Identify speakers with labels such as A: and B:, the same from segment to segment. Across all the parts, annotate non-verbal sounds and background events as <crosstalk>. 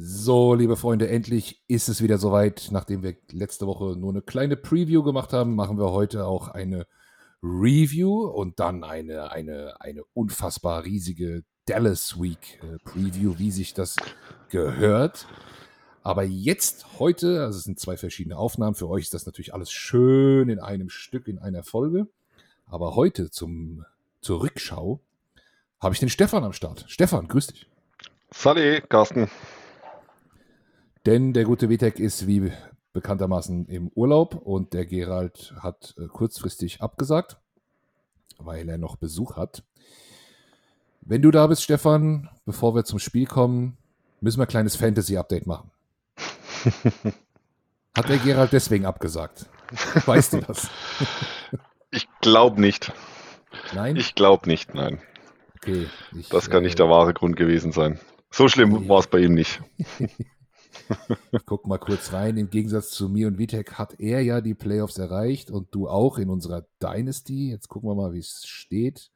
A: So, liebe Freunde, endlich ist es wieder soweit. Nachdem wir letzte Woche nur eine kleine Preview gemacht haben, machen wir heute auch eine Review und dann eine, eine, eine unfassbar riesige Dallas Week äh, Preview, wie sich das gehört. Aber jetzt, heute, also es sind zwei verschiedene Aufnahmen, für euch ist das natürlich alles schön in einem Stück, in einer Folge. Aber heute zum, zur Rückschau habe ich den Stefan am Start. Stefan, grüß dich.
B: Salut, Carsten.
A: Denn der gute Vitek ist wie bekanntermaßen im Urlaub und der Gerald hat äh, kurzfristig abgesagt, weil er noch Besuch hat. Wenn du da bist, Stefan, bevor wir zum Spiel kommen, müssen wir ein kleines Fantasy-Update machen. <laughs> Hat der Gerald deswegen abgesagt? Weißt du das? <laughs>
B: Ich glaube nicht.
A: Nein?
B: Ich glaube nicht, nein.
A: Okay. Ich,
B: das kann äh, nicht der wahre Grund gewesen sein. So schlimm war es bei ihm nicht. <laughs>
A: Ich guck mal kurz rein. Im Gegensatz zu mir und Vitek hat er ja die Playoffs erreicht und du auch in unserer Dynasty. Jetzt gucken wir mal, wie es steht.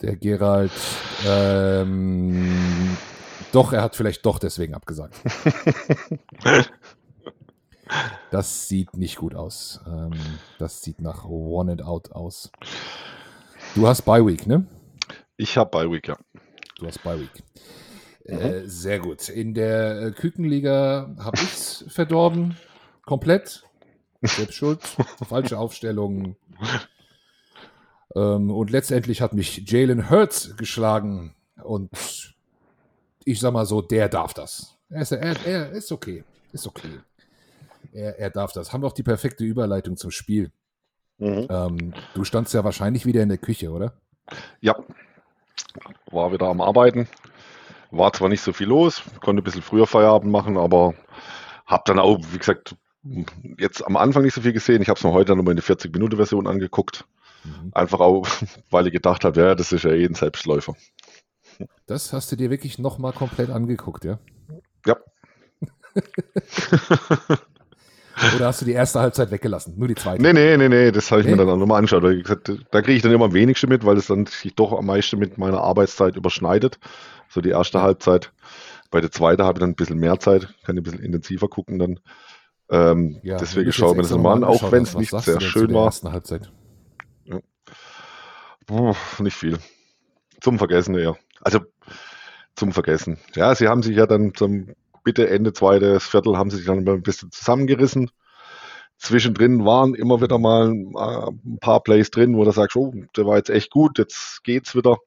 A: Der Gerald, ähm, doch, er hat vielleicht doch deswegen abgesagt. <laughs> Das sieht nicht gut aus. Ähm, das sieht nach One and Out aus. Du hast Bye Week, ne?
B: Ich habe Bye Week, ja.
A: Du hast Bye Week. Äh, sehr gut. In der äh, Kükenliga habe ich es verdorben. Komplett. Selbst schuld. <laughs> Falsche Aufstellung. Ähm, und letztendlich hat mich Jalen Hurts geschlagen. Und ich sag mal so, der darf das. Er ist, er, er ist okay. Ist okay. Er, er, darf das. Haben wir auch die perfekte Überleitung zum Spiel. Mhm. Ähm, du standst ja wahrscheinlich wieder in der Küche, oder?
B: Ja. War wieder am Arbeiten. War zwar nicht so viel los, konnte ein bisschen früher Feierabend machen, aber habe dann auch, wie gesagt, jetzt am Anfang nicht so viel gesehen. Ich habe es mir heute nochmal in die 40-Minute-Version angeguckt. Mhm. Einfach auch, <laughs> weil ich gedacht habe, ja, das ist ja eh ein Selbstläufer.
A: Das hast du dir wirklich nochmal komplett angeguckt, ja?
B: Ja. <laughs>
A: Oder hast du die erste Halbzeit weggelassen? Nur die zweite?
B: Nee, nee, nee, nee, das habe ich nee? mir dann auch nochmal angeschaut. Weil gesagt, da kriege ich dann immer am wenigsten mit, weil es dann sich doch am meisten mit meiner Arbeitszeit überschneidet. So die erste Halbzeit. Bei der zweiten habe ich dann ein bisschen mehr Zeit, kann ein bisschen intensiver gucken dann. Ähm, ja, deswegen schaue ich mir das nochmal an, auch wenn es nicht sehr schön war.
A: Halbzeit?
B: Ja. Puh, nicht viel. Zum Vergessen eher. Also zum Vergessen. Ja, sie haben sich ja dann zum bitte Ende zweites Viertel haben sie sich dann ein bisschen zusammengerissen. Zwischendrin waren immer wieder mal ein paar Plays drin, wo du sagst, oh, der war jetzt echt gut, jetzt geht's wieder.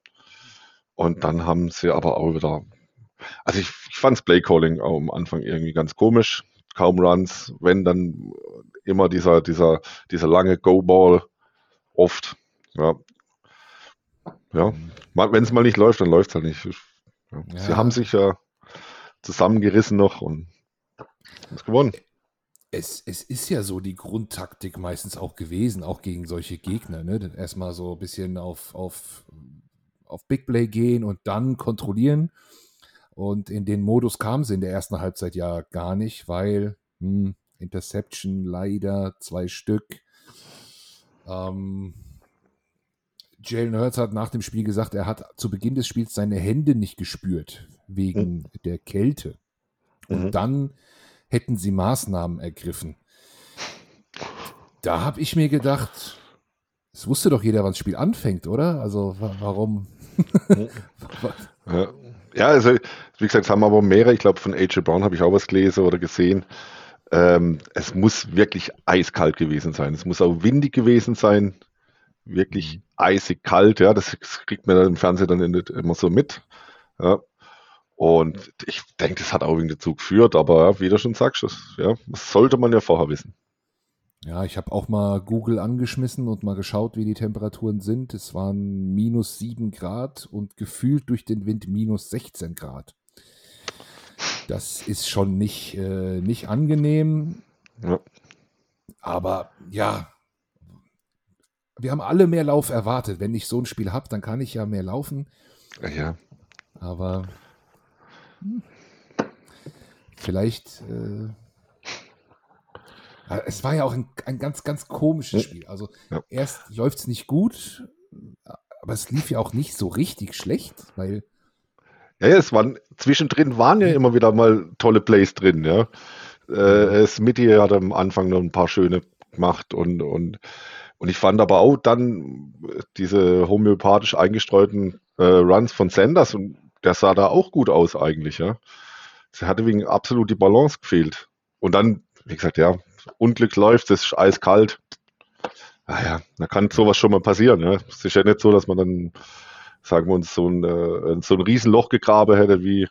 B: Und dann haben sie aber auch wieder, also ich, ich fand das Playcalling am Anfang irgendwie ganz komisch. Kaum Runs, wenn dann immer dieser, dieser, dieser lange Go-Ball oft. Ja. Ja. Wenn es mal nicht läuft, dann läuft es halt nicht. Ja. Sie haben sich ja zusammengerissen noch und haben es gewonnen.
A: Es, es, ist ja so die Grundtaktik meistens auch gewesen, auch gegen solche Gegner. Ne? Erstmal so ein bisschen auf, auf auf Big Play gehen und dann kontrollieren. Und in den Modus kam sie in der ersten Halbzeit ja gar nicht, weil hm, Interception leider zwei Stück. Ähm, Jalen Hurts hat nach dem Spiel gesagt, er hat zu Beginn des Spiels seine Hände nicht gespürt wegen mhm. der Kälte. Und mhm. dann hätten sie Maßnahmen ergriffen. Da habe ich mir gedacht, es wusste doch jeder, wann das Spiel anfängt, oder? Also warum <laughs>
B: ja. also wie gesagt, es haben aber mehrere, ich glaube von AJ Brown habe ich auch was gelesen oder gesehen. Ähm, es muss wirklich eiskalt gewesen sein. Es muss auch windig gewesen sein. Wirklich mhm. eisig kalt, ja, das kriegt man dann im Fernsehen dann immer so mit. Ja. Und ich denke, das hat auch irgendwie dazu geführt, aber wie du schon sagst, das, ja, das sollte man ja vorher wissen.
A: Ja, ich habe auch mal Google angeschmissen und mal geschaut, wie die Temperaturen sind. Es waren minus 7 Grad und gefühlt durch den Wind minus 16 Grad. Das ist schon nicht, äh, nicht angenehm. Ja. Aber ja, wir haben alle mehr Lauf erwartet. Wenn ich so ein Spiel habe, dann kann ich ja mehr laufen.
B: Ja.
A: Aber hm, vielleicht äh, es war ja auch ein, ein ganz, ganz komisches Spiel. Also ja. erst läuft es nicht gut, aber es lief ja auch nicht so richtig schlecht, weil
B: Ja, ja, es waren zwischendrin waren ja immer wieder mal tolle Plays drin, ja. Äh, Smitty hat am Anfang noch ein paar schöne gemacht und, und, und ich fand aber auch dann diese homöopathisch eingestreuten äh, Runs von Sanders und der sah da auch gut aus eigentlich, ja. Sie hatte wegen absolut die Balance gefehlt. Und dann, wie gesagt, ja, Unglück läuft, es ist eiskalt. Naja, ah da kann sowas schon mal passieren, ja. Es ist ja nicht so, dass man dann, sagen wir uns, so ein, äh, so ein Riesenloch gegraben hätte wie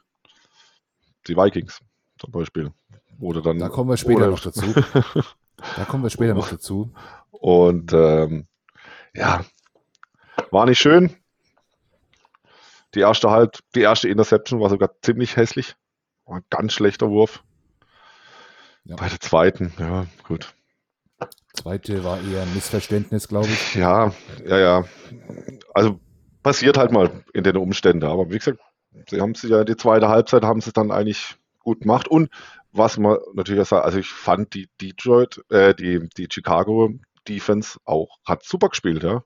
B: die Vikings zum Beispiel. Oder dann,
A: da kommen wir später oder, noch dazu. da kommen wir später noch dazu.
B: Und ähm, ja, war nicht schön. Die erste halt, die erste Interception war sogar ziemlich hässlich. War ein ganz schlechter Wurf. Ja. Bei der zweiten, ja, gut.
A: Zweite war eher ein Missverständnis, glaube ich.
B: Ja, ja, ja. Also passiert halt mal in den Umständen. Aber wie gesagt, sie haben sich ja die zweite Halbzeit haben sie dann eigentlich gut gemacht. Und was man natürlich auch sagt, also ich fand die Detroit, äh, die, die Chicago Defense auch, hat super gespielt, ja.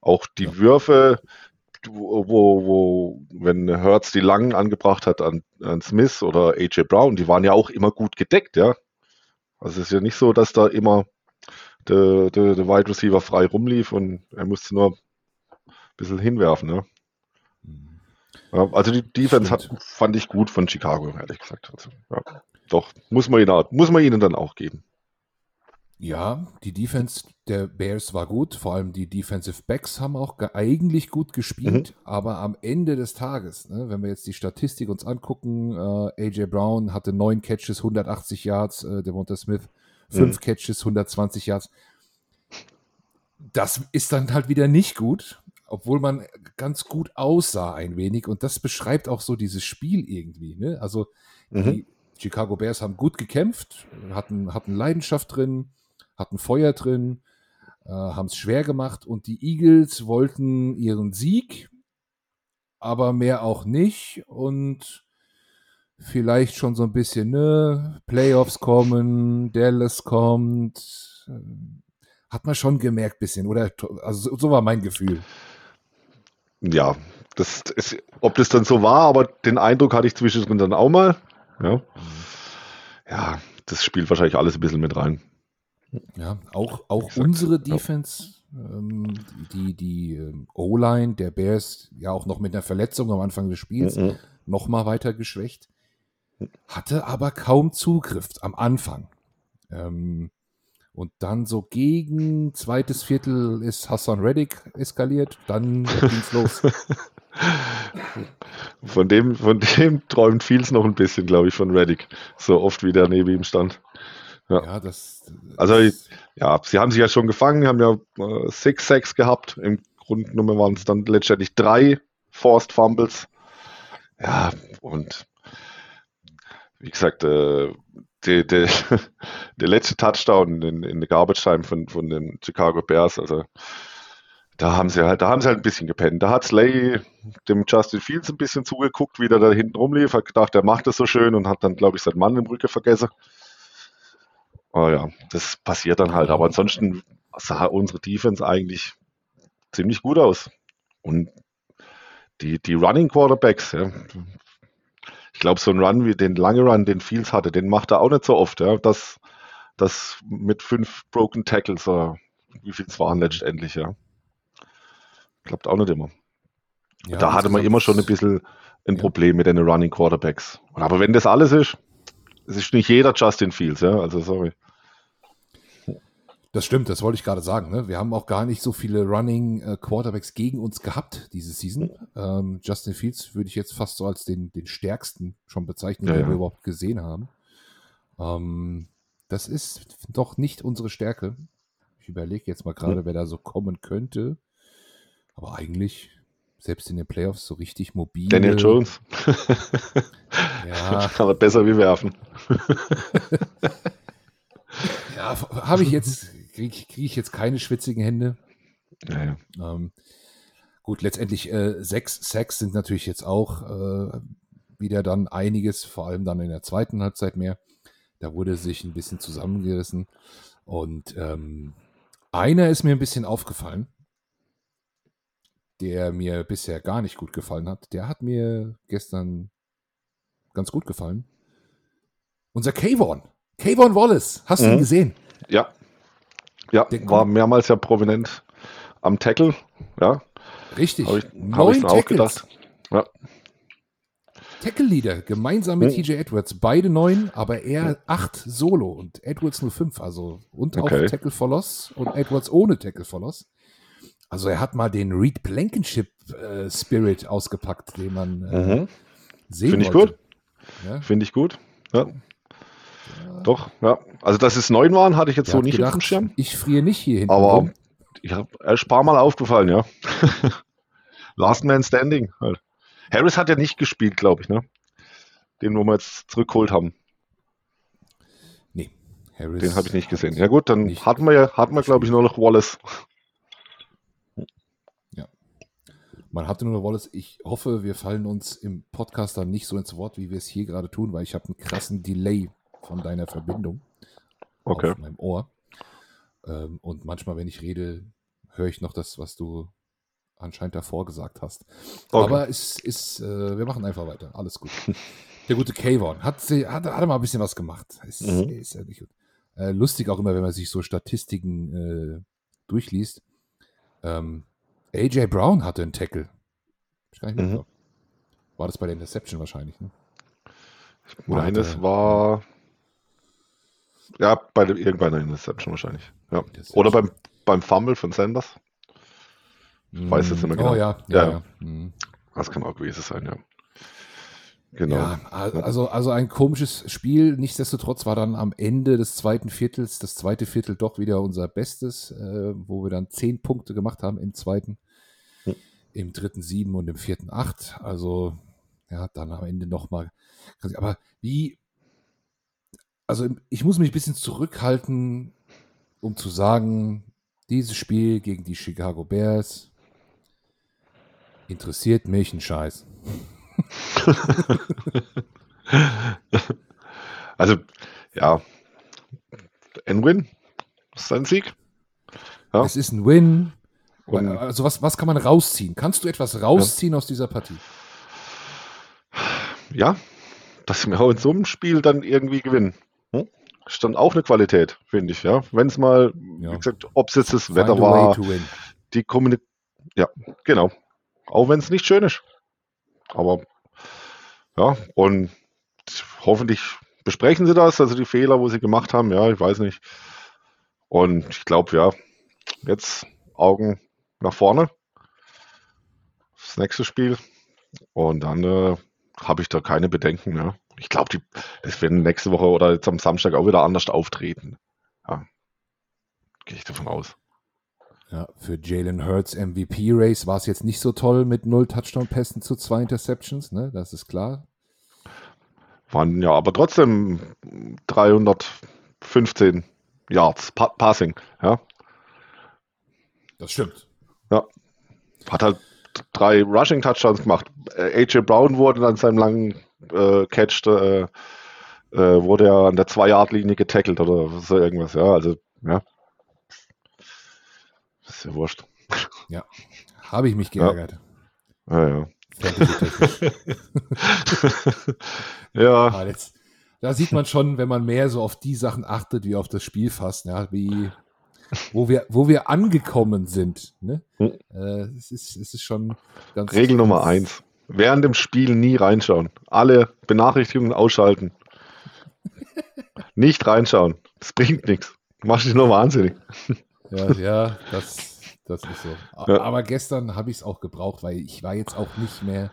B: Auch die ja. Würfe, wo, wo, wenn Hertz die langen angebracht hat an, an Smith oder AJ Brown, die waren ja auch immer gut gedeckt, ja. Also es ist ja nicht so, dass da immer der, der, der Wide Receiver frei rumlief und er musste nur ein bisschen hinwerfen, ja. Mhm. ja also die Defense hat, fand ich gut von Chicago, ehrlich gesagt. Also, ja, doch, muss man, ihnen, muss man ihnen dann auch geben.
A: Ja, die Defense der Bears war gut, vor allem die Defensive Backs haben auch eigentlich gut gespielt, mhm. aber am Ende des Tages, ne, wenn wir jetzt die Statistik uns angucken, äh, AJ Brown hatte neun Catches, 180 Yards, äh, Devonta Smith fünf mhm. Catches, 120 Yards. Das ist dann halt wieder nicht gut, obwohl man ganz gut aussah ein wenig und das beschreibt auch so dieses Spiel irgendwie. Ne? Also mhm. die Chicago Bears haben gut gekämpft, hatten, hatten Leidenschaft drin, hatten Feuer drin, äh, haben es schwer gemacht und die Eagles wollten ihren Sieg, aber mehr auch nicht und vielleicht schon so ein bisschen, ne, Playoffs kommen, Dallas kommt, äh, hat man schon gemerkt bisschen, oder? Also so war mein Gefühl.
B: Ja, das ist, ob das dann so war, aber den Eindruck hatte ich zwischendrin dann auch mal. Ja, mhm. ja das spielt wahrscheinlich alles ein bisschen mit rein.
A: Ja, auch, auch unsere Defense, ähm, die, die ähm, O-Line der Bears, ja auch noch mit einer Verletzung am Anfang des Spiels, mhm. noch mal weiter geschwächt, hatte aber kaum Zugriff am Anfang. Ähm, und dann so gegen zweites Viertel ist Hassan Reddick eskaliert, dann <laughs> ging's los.
B: Von dem, von dem träumt Fields noch ein bisschen, glaube ich, von Reddick. So oft wie der neben ihm stand. Ja, ja das, das, Also, ja, sie haben sich ja schon gefangen, haben ja äh, Six Sacks gehabt. Im Grundnummer waren es dann letztendlich drei Forced Fumbles. Ja, und wie gesagt, äh, der, der, <laughs> der letzte Touchdown in, in der Garbage Time von, von den Chicago Bears, also da haben sie halt, da haben sie halt ein bisschen gepennt. Da hat Slay dem Justin Fields ein bisschen zugeguckt, wie der da hinten rumlief, hat gedacht, er macht das so schön und hat dann, glaube ich, seinen Mann im Rücken vergessen. Oh ja, das passiert dann halt. Aber ansonsten sah unsere Defense eigentlich ziemlich gut aus. Und die, die Running Quarterbacks, ja, ich glaube, so ein Run wie den lange Run, den Fields hatte, den macht er auch nicht so oft. Ja. Das, das mit fünf Broken Tackles, äh, wie viel es waren letztendlich, ja. Klappt auch nicht immer. Ja, da hatte man immer schon ein bisschen ein. Problem mit den Running Quarterbacks. Aber wenn das alles ist, es ist nicht jeder Justin Fields, ja, also sorry.
A: Das stimmt, das wollte ich gerade sagen. Ne? Wir haben auch gar nicht so viele Running äh, Quarterbacks gegen uns gehabt diese Season. Ähm, Justin Fields würde ich jetzt fast so als den, den stärksten schon bezeichnen, ja, den ja. wir überhaupt gesehen haben. Ähm, das ist doch nicht unsere Stärke. Ich überlege jetzt mal gerade, wer da so kommen könnte. Aber eigentlich, selbst in den Playoffs, so richtig mobil.
B: Daniel Jones. ja. <laughs> Aber besser wie werfen. <laughs>
A: ja, habe ich jetzt kriege krieg ich jetzt keine schwitzigen Hände.
B: Ja,
A: ähm, gut, letztendlich äh, sechs Sacks sind natürlich jetzt auch äh, wieder dann einiges, vor allem dann in der zweiten Halbzeit mehr. Da wurde sich ein bisschen zusammengerissen. Und ähm, einer ist mir ein bisschen aufgefallen. Der mir bisher gar nicht gut gefallen hat, der hat mir gestern ganz gut gefallen. Unser Kayvon. Kayvon Wallace. Hast du ihn
B: Mhm.
A: gesehen?
B: Ja. Ja,
A: Der
B: war mehrmals ja prominent am Tackle. Ja,
A: Richtig.
B: habe ich, hab ich auch gedacht. Ja,
A: Tackle-Leader, gemeinsam mit
B: Mhm.
A: TJ Edwards. Beide neun, aber er acht solo und Edwards nur fünf. Also und
B: Okay.
A: auch Tackle for Loss und Edwards ohne Tackle for Loss. Also er hat mal den Reed Blankenship äh, Spirit ausgepackt, den man äh,
B: mhm.
A: sehen
B: finde ich
A: wollte.
B: gut.
A: Ja,
B: Finde ich gut. Ja, doch, ja. Also, dass es neun waren, hatte ich jetzt
A: der
B: so nicht auf dem
A: gedacht,
B: Schirm.
A: ich friere nicht hier hinten
B: Aber
A: rum.
B: ich habe erst ein paar Mal aufgefallen, ja. <laughs> Last Man Standing halt. Harris hat ja nicht gespielt, glaube ich, ne? Den, wo wir jetzt zurückgeholt haben.
A: Nee, Harris.
B: Den habe ich nicht gesehen. Ja gut, dann hatten wir ja, hatten wir, glaube ich, nur noch Wallace.
A: Man hatte nur Wallace. Ich hoffe, wir fallen uns im Podcast dann nicht so ins Wort, wie wir es hier gerade tun, weil ich habe einen krassen Delay von deiner Verbindung
B: Okay.
A: auf meinem Ohr. Ähm, und manchmal, wenn ich rede, höre ich noch das, was du anscheinend davor gesagt hast.
B: Okay.
A: Aber es ist, äh, wir machen einfach weiter. Alles gut. <laughs> Der gute Kayvon hat, sie- hat, hat er mal ein bisschen was gemacht. Ist,
B: Mhm.
A: ist ja nicht gut. Äh, lustig auch immer, wenn man sich so Statistiken äh, durchliest. Ähm, AJ Brown hatte einen Tackle. Ich
B: Mhm.
A: War das bei der Interception wahrscheinlich, ne?
B: Ich meine, es war. Ja, bei dem, irgendeiner Interception wahrscheinlich. Ja.
A: Interception.
B: Oder beim, beim Fumble von Sanders. weiß jetzt nicht mehr genau.
A: Oh ja, ja,
B: Ja.
A: ja. Mhm.
B: Das kann auch gewesen sein, ja. Genau.
A: Ja, al- also, also ein komisches Spiel. Nichtsdestotrotz war dann am Ende des zweiten Viertels, das zweite Viertel doch wieder unser Bestes, äh, wo wir dann zehn Punkte gemacht haben im zweiten,
B: Hm.
A: im dritten sieben und im vierten acht. Also, ja, dann am Ende nochmal. Aber wie, also ich muss mich ein bisschen zurückhalten, um zu sagen, dieses Spiel gegen die Chicago Bears interessiert mich ein Scheiß. <laughs>
B: Also, ja. Ein Win. Das ist ein Sieg. Ja.
A: Es ist ein Win.
B: Und-
A: also was, was kann man rausziehen? Kannst du etwas rausziehen aus dieser Partie?
B: Ja, dass wir auch in so einem Spiel dann irgendwie gewinnen. Hm? Ist dann auch eine Qualität, finde ich, ja. Wenn es mal,
A: Ja.
B: wie gesagt, ob es jetzt das
A: Find
B: Wetter war, die Kommunikation. Ja, genau. Auch wenn es nicht schön ist. Aber ja, und hoffentlich besprechen sie das, also die Fehler, wo sie gemacht haben, ja, ich weiß nicht. Und ich glaube, ja, jetzt Augen nach vorne. Das nächste Spiel. Und dann äh, habe ich da keine Bedenken mehr. Ich glaube, das werden nächste Woche oder jetzt am Samstag auch wieder anders auftreten. Ja. Gehe ich davon aus.
A: Ja, für Jalen Hurts MVP-Race war es jetzt nicht so toll mit null Touchdown-Pässen zu zwei Interceptions, ne? Das ist klar.
B: Waren ja aber trotzdem 315 Yards pa Passing. Ja.
A: Das stimmt.
B: Hat halt drei Rushing Touchdowns gemacht. Äh, AJ Brown wurde an seinem langen äh, Catch, äh, äh, wurde er an der 2-Yard-Linie getackelt oder so irgendwas. Ja, also, ja. Ist ja wurscht.
A: Habe ich mich geärgert.
B: Ja, ja. <laughs> Ja,
A: Aber jetzt, da sieht man schon, wenn man mehr so auf die Sachen achtet, wie auf das Spiel fast, ja, wie, wo wir, wo wir angekommen sind. Ne?
B: Hm.
A: Äh, es, ist, es ist schon ganz.
B: Regel Nummer
A: ganz-
B: eins. Während dem Spiel nie reinschauen. Alle Benachrichtigungen ausschalten. <laughs> Nicht reinschauen. Das bringt nichts. Du machst dich nur wahnsinnig.
A: Ja, ja, das, das ist so.
B: Ja.
A: Aber gestern habe ich es auch gebraucht, weil ich war jetzt auch nicht mehr,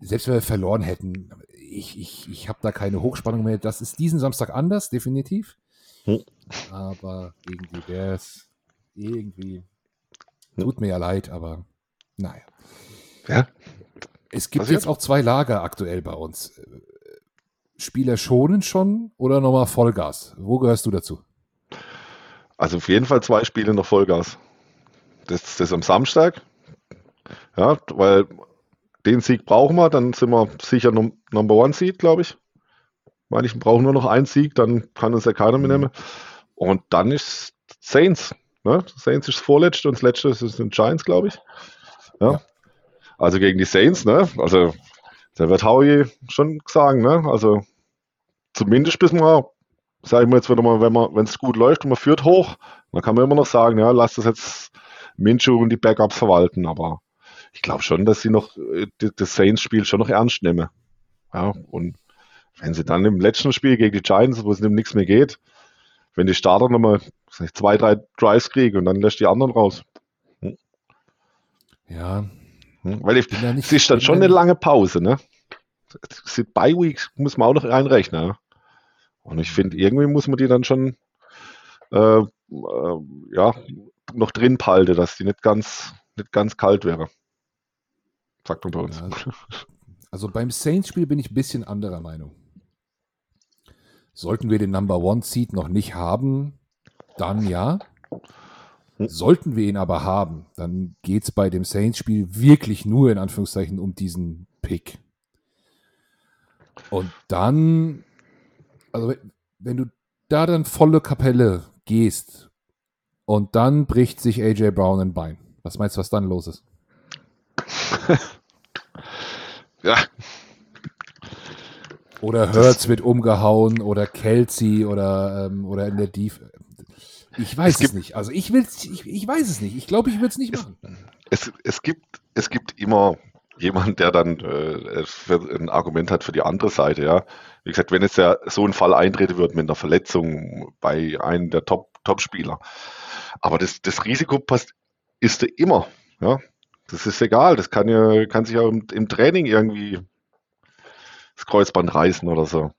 A: selbst wenn wir verloren hätten, ich, ich, ich habe da keine Hochspannung mehr. Das ist diesen Samstag anders, definitiv.
B: Hm.
A: Aber gegen die Bears irgendwie
B: Hm.
A: tut mir ja leid, aber naja.
B: Ja.
A: Es gibt jetzt auch zwei Lager aktuell bei uns. Spieler schonen schon oder nochmal Vollgas? Wo gehörst du dazu?
B: Also auf jeden Fall zwei Spiele noch Vollgas. Das, das am Samstag. Ja, weil den Sieg brauchen wir, dann sind wir sicher Num Number One Seed, glaube ich. Meine ich, wir brauchen nur noch einen Sieg, dann kann uns ja keiner mehr nehmen. Und dann ist Saints. Ne? Saints ist das vorletzte und das letzte ist den Giants, glaube ich. Ja? ja. Also gegen die Saints, ne? Also da wird Howie schon sagen, ne? Also zumindest bis man, sagen wir jetzt wieder mal, wenn man, wenn es gut läuft und man führt hoch, dann kann man immer noch sagen, ja, lass das jetzt Minshew und die Backups verwalten, aber ich glaube schon, dass sie noch äh, das Saints-Spiel schon noch ernst nehmen. Ja, und wenn sie dann im letzten Spiel gegen die Giants, wo es um nichts mehr geht, wenn die Starter nochmal zwei, drei Drives kriegen und dann lässt die anderen raus. Hm.
A: Ja.
B: Hm. Weil ich, es ist dann schon eine lange Pause, ne? Bei Weeks muss man auch noch reinrechnen. Und ich finde, irgendwie muss man die dann schon äh, äh, ja, noch drin behalten, dass die nicht ganz, nicht ganz kalt wäre. Sagt man bei uns. Ja,
A: also beim Saints-Spiel bin ich ein bisschen anderer Meinung. Sollten wir den Number One Seed noch nicht haben, dann ja. Sollten wir ihn aber haben, dann geht es bei dem Saints-Spiel wirklich nur in Anführungszeichen um diesen Pick. Und dann, also wenn du da dann volle Kapelle gehst und dann bricht sich AJ Brown ein Bein. Was meinst du, was dann los ist? <laughs>
B: ja,
A: oder Hertz wird umgehauen oder Kelsey oder, ähm, oder in der Dief. Ich weiß es, gibt, es, nicht. Also ich will ich, ich weiß es nicht. Ich glaube, ich würde es nicht machen.
B: Es, es, gibt, es gibt immer jemanden, der dann äh, ein Argument hat für die andere Seite, ja. Wie gesagt, wenn es ja so ein Fall eintreten wird mit einer Verletzung bei einem der Top, Top-Spieler. Aber das, das Risiko passt, ist immer, ja. Das ist egal. Das kann ja, kann sich ja im, im Training irgendwie das Kreuzband reißen oder so.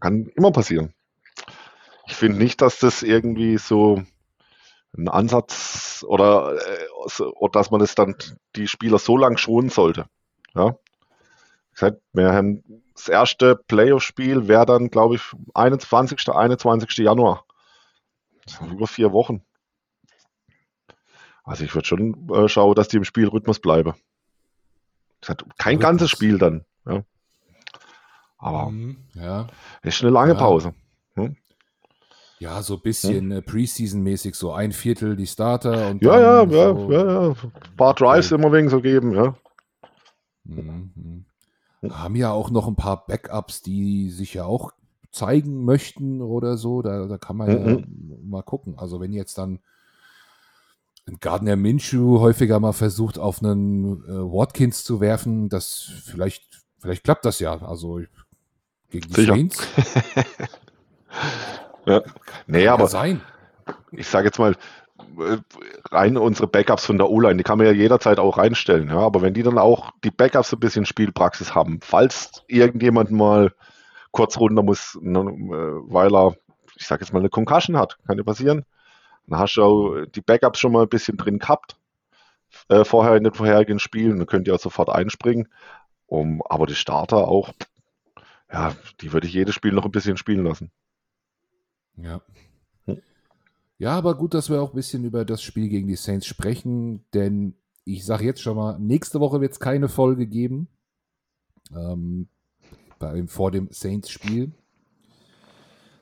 B: Kann immer passieren. Ich finde nicht, dass das irgendwie so ein Ansatz oder, äh, oder dass man das dann die Spieler so lang schonen sollte. Ja. Gesagt, wir haben das erste Playoff-Spiel wäre dann, glaube ich, 21. 21. Januar. Über vier Wochen. Also ich würde schon äh, schauen, dass die im Spielrhythmus bleiben. Kein Rhythmus. ganzes Spiel dann. Ja. Aber mhm, ja. ist eine lange ja. Pause. Hm?
A: Ja, so ein bisschen hm? Preseason-mäßig, so ein Viertel die Starter und
B: ja, ja, ja, so ja, ja, ein paar Drives okay. immer wegen so geben, ja.
A: Mhm. Haben ja auch noch ein paar Backups, die sich ja auch zeigen möchten oder so. Da, da kann man mhm. ja mal gucken. Also wenn jetzt dann Gardner Minshew häufiger mal versucht, auf einen äh, Watkins zu werfen, das vielleicht, vielleicht klappt das ja. Also gegen die Sicher. Saints? <laughs>
B: ja. Nee, Kann aber ja sein. ich sage jetzt mal, rein unsere Backups von der O-Line, die kann man ja jederzeit auch reinstellen. Ja? Aber wenn die dann auch die Backups ein bisschen Spielpraxis haben, falls irgendjemand mal kurz runter muss, ne, äh, weil er, ich sage jetzt mal, eine Concussion hat, kann ja passieren, dann hast du die Backups schon mal ein bisschen drin gehabt, äh, vorher in den vorherigen Spielen, dann könnt ihr auch sofort einspringen. Um, aber die Starter auch, ja, die würde ich jedes Spiel noch ein bisschen spielen lassen.
A: Ja. Ja, aber gut, dass wir auch ein bisschen über das Spiel gegen die Saints sprechen, denn ich sage jetzt schon mal, nächste Woche wird es keine Folge geben. Ähm, bei, vor dem Saints-Spiel.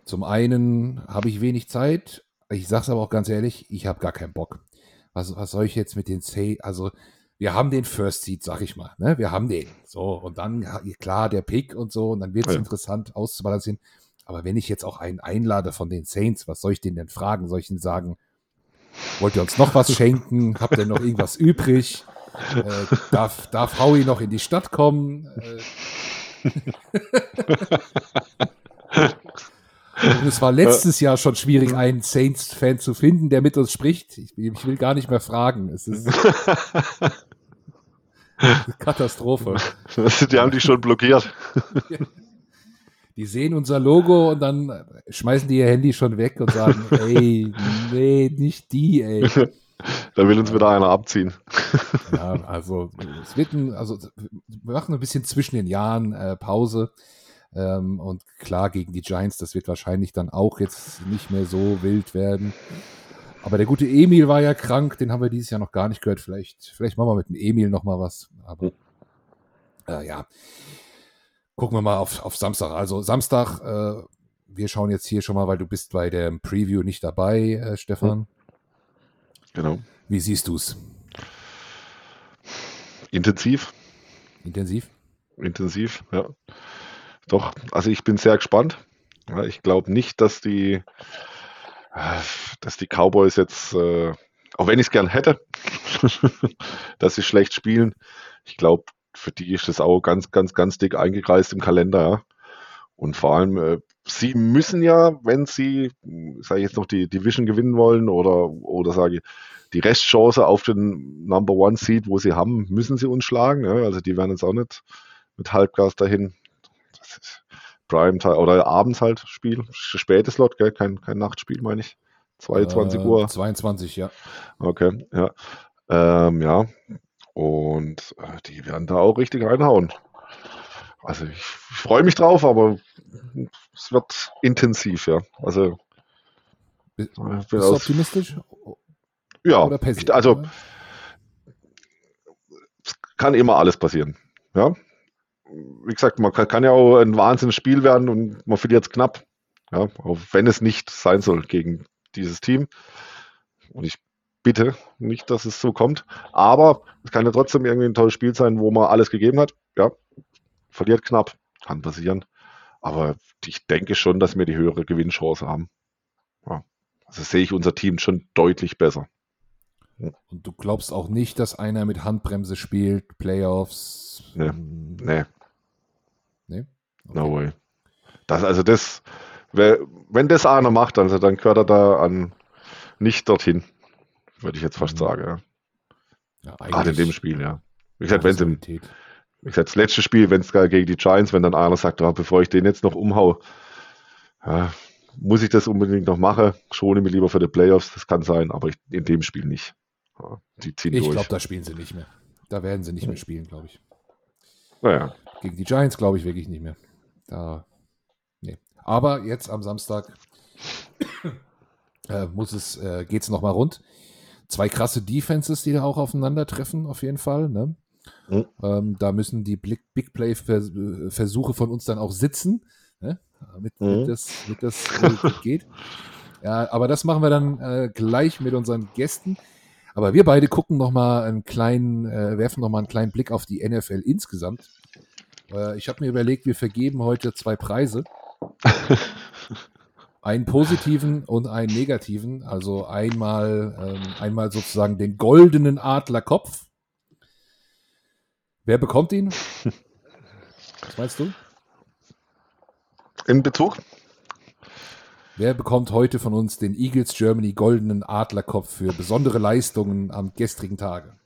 A: Zum einen habe ich wenig Zeit. Ich sage es aber auch ganz ehrlich, ich habe gar keinen Bock. Was, was soll ich jetzt mit den Saints? Also wir haben den First Seed, sag ich mal. Ne? Wir haben den. So, und dann, klar, der Pick und so, und dann wird es ja. interessant auszubalancieren. Aber wenn ich jetzt auch einen einlade von den Saints, was soll ich denen denn fragen? Soll ich ihnen sagen, wollt ihr uns noch was schenken? Habt ihr noch irgendwas <laughs> übrig? Äh, darf, darf Howie noch in die Stadt kommen? Äh, Und es war letztes Jahr schon schwierig, einen Saints-Fan zu finden, der mit uns spricht. Ich, ich will gar nicht mehr fragen. Es ist <laughs> Katastrophe.
B: Die haben dich schon blockiert. <laughs>
A: Die sehen unser Logo und dann schmeißen die ihr Handy schon weg und sagen, <laughs> ey, nee, nicht die, ey. <laughs>
B: Da will uns wieder einer abziehen. <laughs>
A: Ja, also es wird ein, also wir machen ein bisschen zwischen den Jahren äh, Pause. Ähm, und klar, gegen die Giants, das wird wahrscheinlich dann auch jetzt nicht mehr so wild werden. Aber der gute Emil war ja krank, den haben wir dieses Jahr noch gar nicht gehört. Vielleicht, vielleicht machen wir mit dem Emil noch mal was. Aber äh, ja, gucken wir mal auf, auf Samstag. Also Samstag, äh, wir schauen jetzt hier schon mal, weil du bist bei der Preview nicht dabei, äh, Stefan.
B: Genau.
A: Wie siehst du es?
B: Intensiv.
A: Intensiv?
B: Intensiv, ja. Doch, also ich bin sehr gespannt. Ja, ich glaube nicht, dass die, dass die Cowboys jetzt, äh, auch wenn ich es gern hätte, <laughs> dass sie schlecht spielen. Ich glaube, für die ist das auch ganz, ganz, ganz dick eingekreist im Kalender. Ja. Und vor allem, äh, sie müssen ja, wenn sie, sage ich jetzt noch, die Division gewinnen wollen oder, oder sage ich, die Restchance auf den Number One Seed, wo sie haben, müssen sie uns schlagen. Ja. Also die werden jetzt auch nicht mit Halbgas dahin. Das ist Prime oder abends halt Spiel, spätes Slot, gell? Kein, kein Nachtspiel, meine ich. 22 äh, Uhr.
A: 22, ja.
B: Okay, ja. Ähm, ja. Und äh, die werden da auch richtig reinhauen. Also ich, ich freue mich drauf, aber es wird intensiv, ja. Also
A: bist du optimistisch?
B: Ja, Oder ich, also es kann immer alles passieren. Ja. Wie gesagt, man kann, kann ja auch ein Wahnsinnsspiel werden und man verliert es knapp. Ja, auch wenn es nicht sein soll gegen dieses Team. Und ich bitte nicht, dass es so kommt. Aber es kann ja trotzdem irgendwie ein tolles Spiel sein, wo man alles gegeben hat. Ja, verliert knapp, kann passieren. Aber ich denke schon, dass wir die höhere Gewinnchance haben. Ja. Also sehe ich unser Team schon deutlich besser.
A: Und du glaubst auch nicht, dass einer mit Handbremse spielt, Playoffs?
B: Nee. Nee.
A: Nee?
B: Okay. No way. Das, also das, wenn das einer macht, also dann gehört er da an nicht dorthin, würde ich jetzt fast mhm. sagen. Ja. Ja, Gerade in dem Spiel, ja. Wie gesagt, wenn es im, wie gesagt, das letzte Spiel, wenn es gegen die Giants, wenn dann einer sagt, oh, bevor ich den jetzt noch umhau, ja, muss ich das unbedingt noch machen, schone mich lieber für die Playoffs, das kann sein, aber ich, in dem Spiel nicht.
A: Ja, die ziehen ich glaube, da spielen sie nicht mehr. Da werden sie nicht mehr spielen, glaube ich.
B: Naja.
A: Gegen die Giants glaube ich wirklich nicht mehr. Da aber jetzt am Samstag <coughs> äh, muss es, äh, geht es nochmal rund. Zwei krasse Defenses, die da auch aufeinandertreffen, auf jeden Fall. Ne? Mhm. Ähm, da müssen die Big, Play-Versuche von uns dann auch sitzen, ne? damit, mhm. damit, das, damit das geht. Ja, aber das machen wir dann äh, gleich mit unseren Gästen. Aber wir beide gucken noch mal einen kleinen, äh, werfen noch mal einen kleinen Blick auf die NFL insgesamt. Äh, ich habe mir überlegt, wir vergeben heute zwei Preise. <laughs> einen positiven und einen negativen. Also einmal, ähm, einmal sozusagen den goldenen Adlerkopf. Wer bekommt ihn? Was meinst du?
B: In Bezug?
A: Wer bekommt heute von uns den Eagles Germany goldenen Adlerkopf für besondere Leistungen am gestrigen Tage?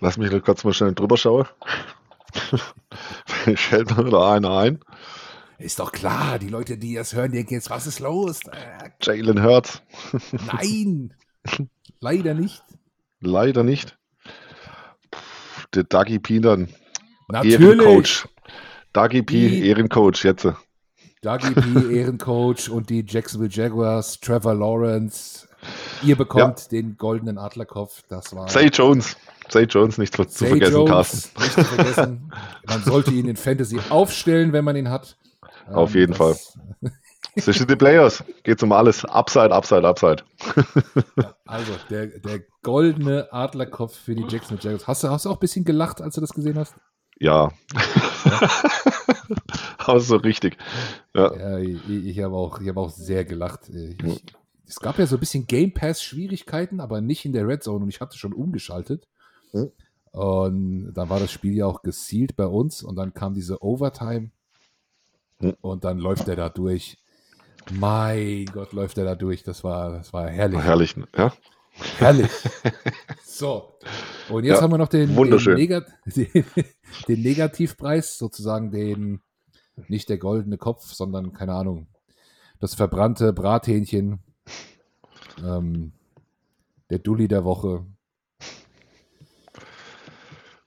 B: Lass mich kurz mal schnell drüber schauen. <laughs> ich hält mir da einer ein.
A: Ist doch klar, die Leute, die das hören, denken jetzt, was ist los? Äh,
B: Jalen Hurts.
A: Nein, leider nicht.
B: Leider nicht. Der Dougie P dann.
A: Natürlich.
B: Ehrencoach. Dougie P, die, Ehrencoach jetzt.
A: Dougie P, Ehrencoach und die Jacksonville Jaguars, Trevor Lawrence. Ihr bekommt ja. den goldenen Adlerkopf. Das war.
B: Say Jones. Zay Jones nicht zu, zu vergessen, Jones, Carsten.
A: Nicht zu vergessen. Man sollte ihn in Fantasy aufstellen, wenn man ihn hat.
B: Auf jeden Fall. <laughs> Zwischen den Players geht es um alles. Upside, Upside, Upside.
A: also, der, der goldene Adlerkopf für die Jackson Jaguars. Hast du, hast du auch ein bisschen gelacht, als du das gesehen hast?
B: Ja. ja. <laughs> Aber so richtig.
A: Ja, ja ich, ich habe auch, hab auch sehr gelacht. Ich, es gab ja so ein bisschen Game Pass-Schwierigkeiten, aber nicht in der Red Zone und ich hatte schon umgeschaltet. Und dann war das Spiel ja auch gesealt bei uns und dann kam diese Overtime und dann läuft er da durch. Mein Gott, läuft er da durch. Das war, das war herrlich.
B: Herrlich, ja.
A: Herrlich. <laughs> So. Und jetzt ja, haben wir noch den, den, Negat <laughs> den, den, Negativpreis, sozusagen den, nicht der goldene Kopf, sondern, keine Ahnung, das verbrannte Brathähnchen, ähm, der Dulli der Woche.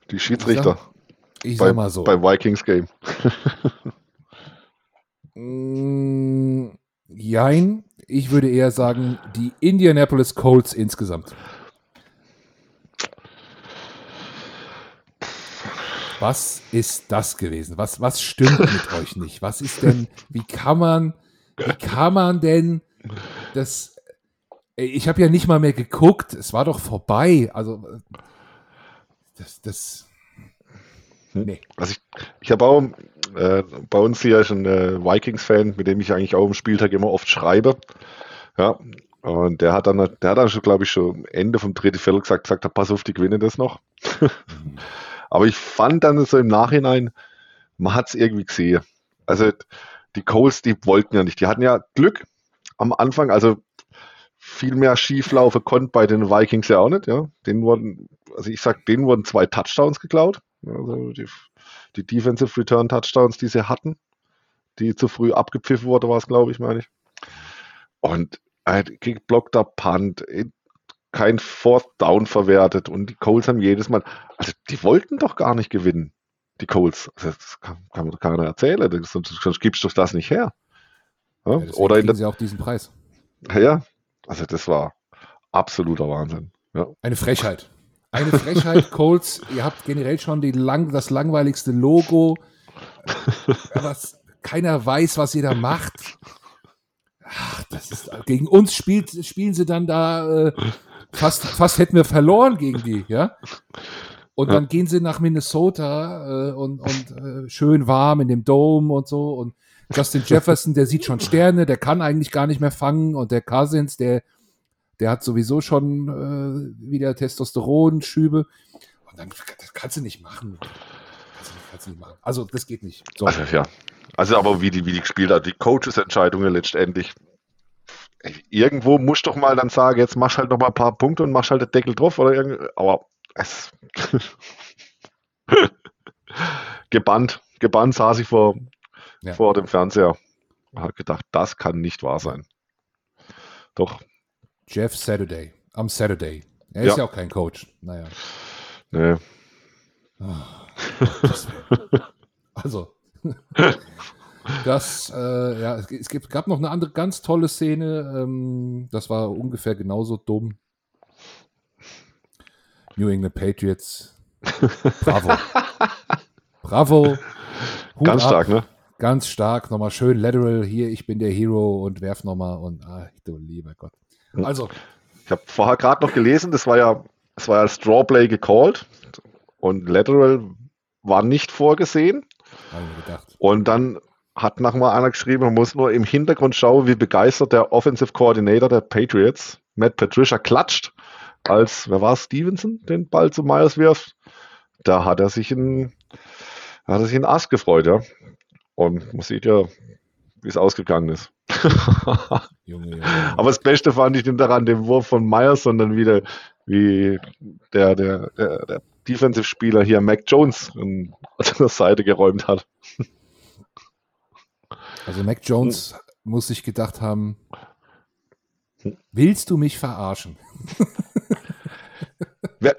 B: Die Schiedsrichter.
A: Ich sag, ich sag mal so.
B: Beim Vikings Game. <laughs>
A: Mm, jein. Ich würde eher sagen, die Indianapolis Colts insgesamt. Was ist das gewesen? Was, was stimmt mit euch nicht? Was ist denn, wie kann man, wie kann man denn das, ich habe ja nicht mal mehr geguckt, es war doch vorbei, also das, das.
B: Nee. Also ich, ich habe auch äh, bei uns hier schon ein Vikings-Fan, mit dem ich eigentlich auch am Spieltag immer oft schreibe. Ja, und der hat dann, der hat dann schon, glaube ich, schon Ende vom dritten Viertel gesagt, gesagt, pass auf, die gewinnen das noch. Mhm. <laughs> Aber ich fand dann so im Nachhinein, man hat es irgendwie gesehen. Also die Coles, die wollten ja nicht. Die hatten ja Glück am Anfang, also viel mehr schieflaufen konnte bei den Vikings ja auch nicht. Ja. Denen wurden, also ich sag, denen wurden zwei Touchdowns geklaut. Also die, die Defensive Return Touchdowns, die sie hatten, die zu früh abgepfiffen wurde, war es, glaube ich, meine ich. Und ein geblockter Punt, kein Fourth Down verwertet und die Coles haben jedes Mal, also die wollten doch gar nicht gewinnen, die Coles. Also das kann, kann mir keiner erzählen, sonst, sonst gibst du das nicht her.
A: Ja, ja, Oder in der, sie auch diesen Preis.
B: Ja, also das war absoluter Wahnsinn. Ja.
A: Eine Frechheit. Eine Frechheit, <laughs> Colts. Ihr habt generell schon lang, das langweiligste Logo. Was, keiner weiß, was ihr da macht. Ach, das ist, gegen uns spielt, spielen sie dann da, äh, fast, fast hätten wir verloren gegen die, ja. Und dann gehen sie nach Minnesota äh, und, und äh, schön warm in dem Dome und so. Und Justin Jefferson, der sieht schon Sterne, der kann eigentlich gar nicht mehr fangen. Und der Cousins, der, der hat sowieso schon äh, wieder Testosteronschübe. Und dann das kannst du nicht machen. Kannst du nicht, kannst du nicht machen. Also, das geht nicht.
B: So. Also, ja. Also aber wie die, wie die gespielt hat, die Coaches-Entscheidungen letztendlich. Irgendwo musst du doch mal dann sagen, jetzt machst halt noch mal ein paar Punkte und machst halt den Deckel drauf oder irgendwie. Aber es <laughs> gebannt, gebannt saß ich vor, ja. vor dem Fernseher und habe gedacht, das kann nicht wahr sein. Doch.
A: Jeff Saturday, am Saturday. Er ist ja, auch kein Coach. Naja.
B: Nee.
A: Oh, <laughs> also, <laughs> das, äh, ja, es, es, gab noch eine andere ganz tolle Szene. Ähm, das war ungefähr genauso dumm. New England Patriots. Bravo. <laughs> Bravo.
B: Hut ganz ab. stark, ne?
A: Ganz stark. Nochmal schön lateral hier. Ich bin der Hero und werf nochmal. Und, ach, du lieber Gott.
B: Also. Ich habe vorher gerade noch gelesen, das war ja, das war ja Strawplay gecallt. Und lateral war nicht vorgesehen. Und dann hat nochmal einer geschrieben, man muss nur im Hintergrund schauen, wie begeistert der Offensive Coordinator der Patriots, Matt Patricia, klatscht, als, wer war Stevenson, den Ball zu Myers wirft. Da hat er sich in, hat er sich in Ast gefreut, ja. Und man sieht ja, wie es ausgegangen ist. <laughs> Junge, Junge. Aber das Beste fand ich nicht daran, den Wurf von Myers, sondern wieder, wie der, der, der, der Defensive-Spieler hier Mac Jones <laughs> an der Seite geräumt hat.
A: Also Mac Jones hm. muss sich gedacht haben, willst du mich verarschen? <laughs>
B: wer,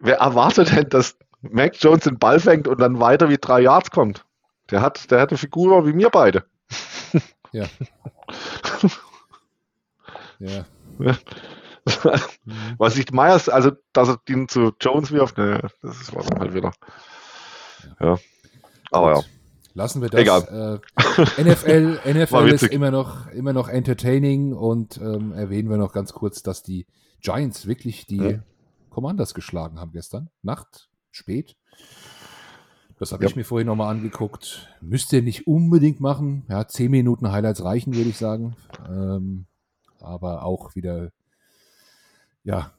B: wer erwartet denn, dass Mac Jones den Ball fängt und dann weiter wie drei Yards kommt? Der hat, der hat eine Figur wie mir beide. <laughs>
A: Ja. <laughs> ja. <laughs>
B: Was ich Myers, also dass er den zu Jones wirft, ne, das war dann halt wieder. Ja. Aber Gut. ja.
A: Lassen wir das. Egal. Äh, NFL, NFL ist immer noch, immer noch entertaining und ähm, erwähnen wir noch ganz kurz, dass die Giants wirklich die ja. Commanders geschlagen haben gestern. Nacht, spät. Das habe ja. ich mir vorhin nochmal angeguckt. Müsst ihr nicht unbedingt machen. Ja, zehn Minuten Highlights reichen, würde ich sagen. Ähm, aber auch wieder ja,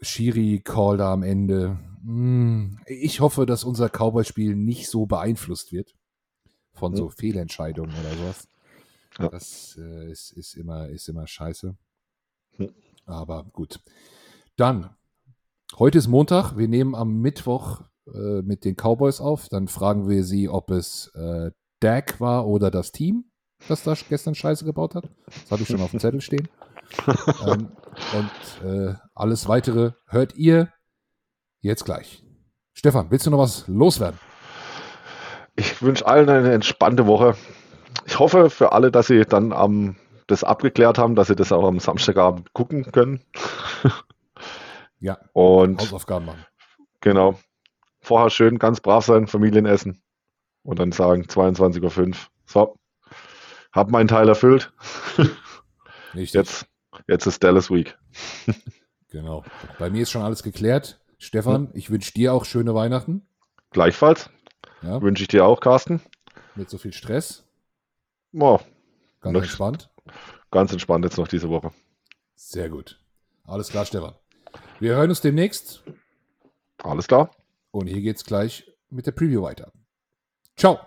A: Schiri-Call da am Ende. Hm, ich hoffe, dass unser Cowboy-Spiel nicht so beeinflusst wird von so Fehlentscheidungen oder sowas. Ja. Das äh, ist, ist, immer, ist immer scheiße. Aber gut. Dann, heute ist Montag. Wir nehmen am Mittwoch äh, mit den Cowboys auf. Dann fragen wir sie, ob es äh, Dak war oder das Team, das da gestern Scheiße gebaut hat. Das habe ich schon auf dem Zettel stehen. <laughs> ähm, und äh, alles weitere hört ihr jetzt gleich. Stefan, willst du noch was loswerden?
B: Ich wünsche allen eine entspannte Woche. Ich hoffe für alle, dass sie dann am das abgeklärt haben, dass sie das auch am Samstagabend gucken können.
A: ja.
B: Und
A: Hausaufgaben machen.
B: Genau. Vorher schön ganz brav sein, Familienessen und dann sagen 22.05 Uhr. So, hab meinen Teil erfüllt. <laughs> Jetzt Jetzt ist Dallas Week. <laughs>
A: genau. Bei mir ist schon alles geklärt. Stefan, ich wünsche dir auch schöne Weihnachten.
B: Gleichfalls. Ja. Wünsche ich dir auch, Carsten.
A: Mit so viel Stress.
B: Oh,
A: ganz entspannt.
B: Ganz entspannt jetzt noch diese Woche.
A: Sehr gut. Alles klar, Stefan. Wir hören uns demnächst.
B: Alles klar.
A: Und hier geht's gleich mit der Preview weiter. Ciao.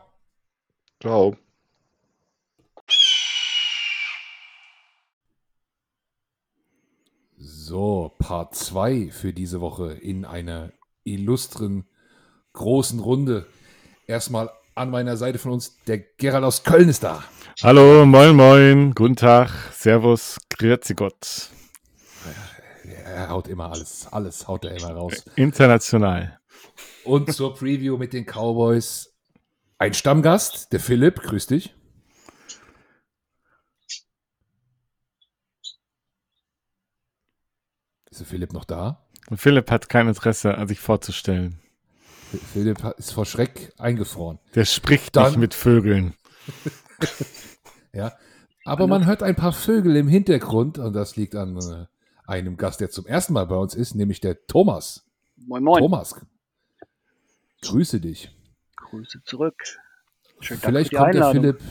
B: Ciao.
A: So, Part 2 für diese Woche in einer illustren großen Runde. Erstmal an meiner Seite von uns, der Gerald aus Köln ist da.
C: Hallo, moin, moin, guten Tag, Servus, grüezi Gott.
A: Er haut immer alles, alles haut er immer raus.
C: International.
A: Und zur Preview mit den Cowboys ein Stammgast, der Philipp, grüß dich. Ist der Philipp noch da?
C: Philipp hat kein Interesse, an sich vorzustellen.
A: Philipp ist vor Schreck eingefroren.
C: Der spricht Dann, nicht mit Vögeln. <laughs>
A: ja, aber man hört ein paar Vögel im Hintergrund und das liegt an äh, einem Gast, der zum ersten Mal bei uns ist, nämlich der Thomas.
D: Moin, moin.
A: Thomas, grüße dich.
D: Grüße zurück.
A: Schön, Vielleicht kommt der Philipp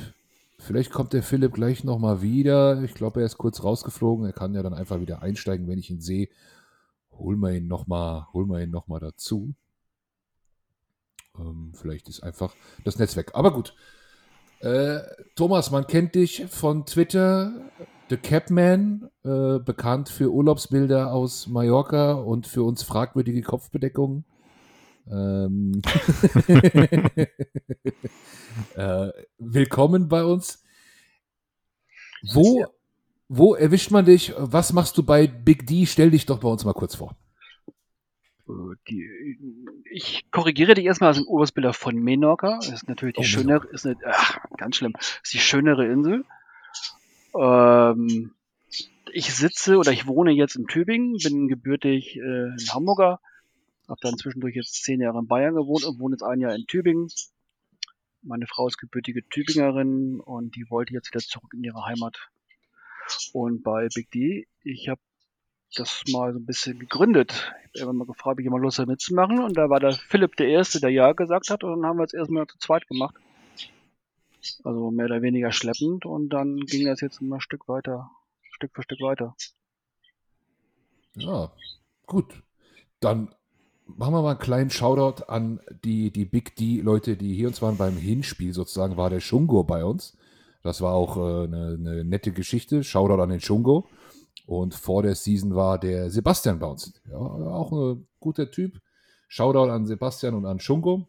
A: Vielleicht kommt der Philipp gleich nochmal wieder. Ich glaube, er ist kurz rausgeflogen. Er kann ja dann einfach wieder einsteigen, wenn ich ihn sehe. Holen wir ihn nochmal noch, dazu. Ähm, vielleicht ist einfach das Netz weg. Aber gut. Äh, Thomas, man kennt dich von Twitter. The Capman, äh, bekannt für Urlaubsbilder aus Mallorca und für uns fragwürdige Kopfbedeckungen. Ähm <laughs> äh, willkommen bei uns. Wo, wo erwischt man dich? Was machst du bei Big D? Stell dich doch bei uns mal kurz vor.
D: Die, ich korrigiere dich erstmal, das sind Urlaubsbilder von Menorca. Das ist natürlich die oh, schönere, ist eine, ach, ganz schlimm, ist die schönere Insel. Ähm, ich sitze oder ich wohne jetzt in Tübingen, bin gebürtig äh, in Hamburger, habe dann zwischendurch jetzt zehn Jahre in Bayern gewohnt und wohne jetzt ein Jahr in Tübingen. Meine Frau ist gebürtige Tübingerin und die wollte jetzt wieder zurück in ihre Heimat. Und bei Big D, ich habe das mal so ein bisschen gegründet. Ich habe immer mal gefragt, ob ich immer Lust habe mitzumachen. Und da war der Philipp der Erste, der Ja gesagt hat. Und dann haben wir es erstmal zu zweit gemacht. Also mehr oder weniger schleppend. Und dann ging das jetzt immer Stück weiter, Stück für Stück weiter.
A: Ja, gut. Dann machen wir mal einen kleinen Shoutout an die, die Big D-Leute, die hier uns waren beim Hinspiel sozusagen, war der Shungo bei uns. Das war auch äh, eine, eine, nette Geschichte. Shoutout an den Shungo. Und vor der Season war der Sebastian bei uns. Ja, auch ein guter Typ. Shoutout an Sebastian und an Shungo.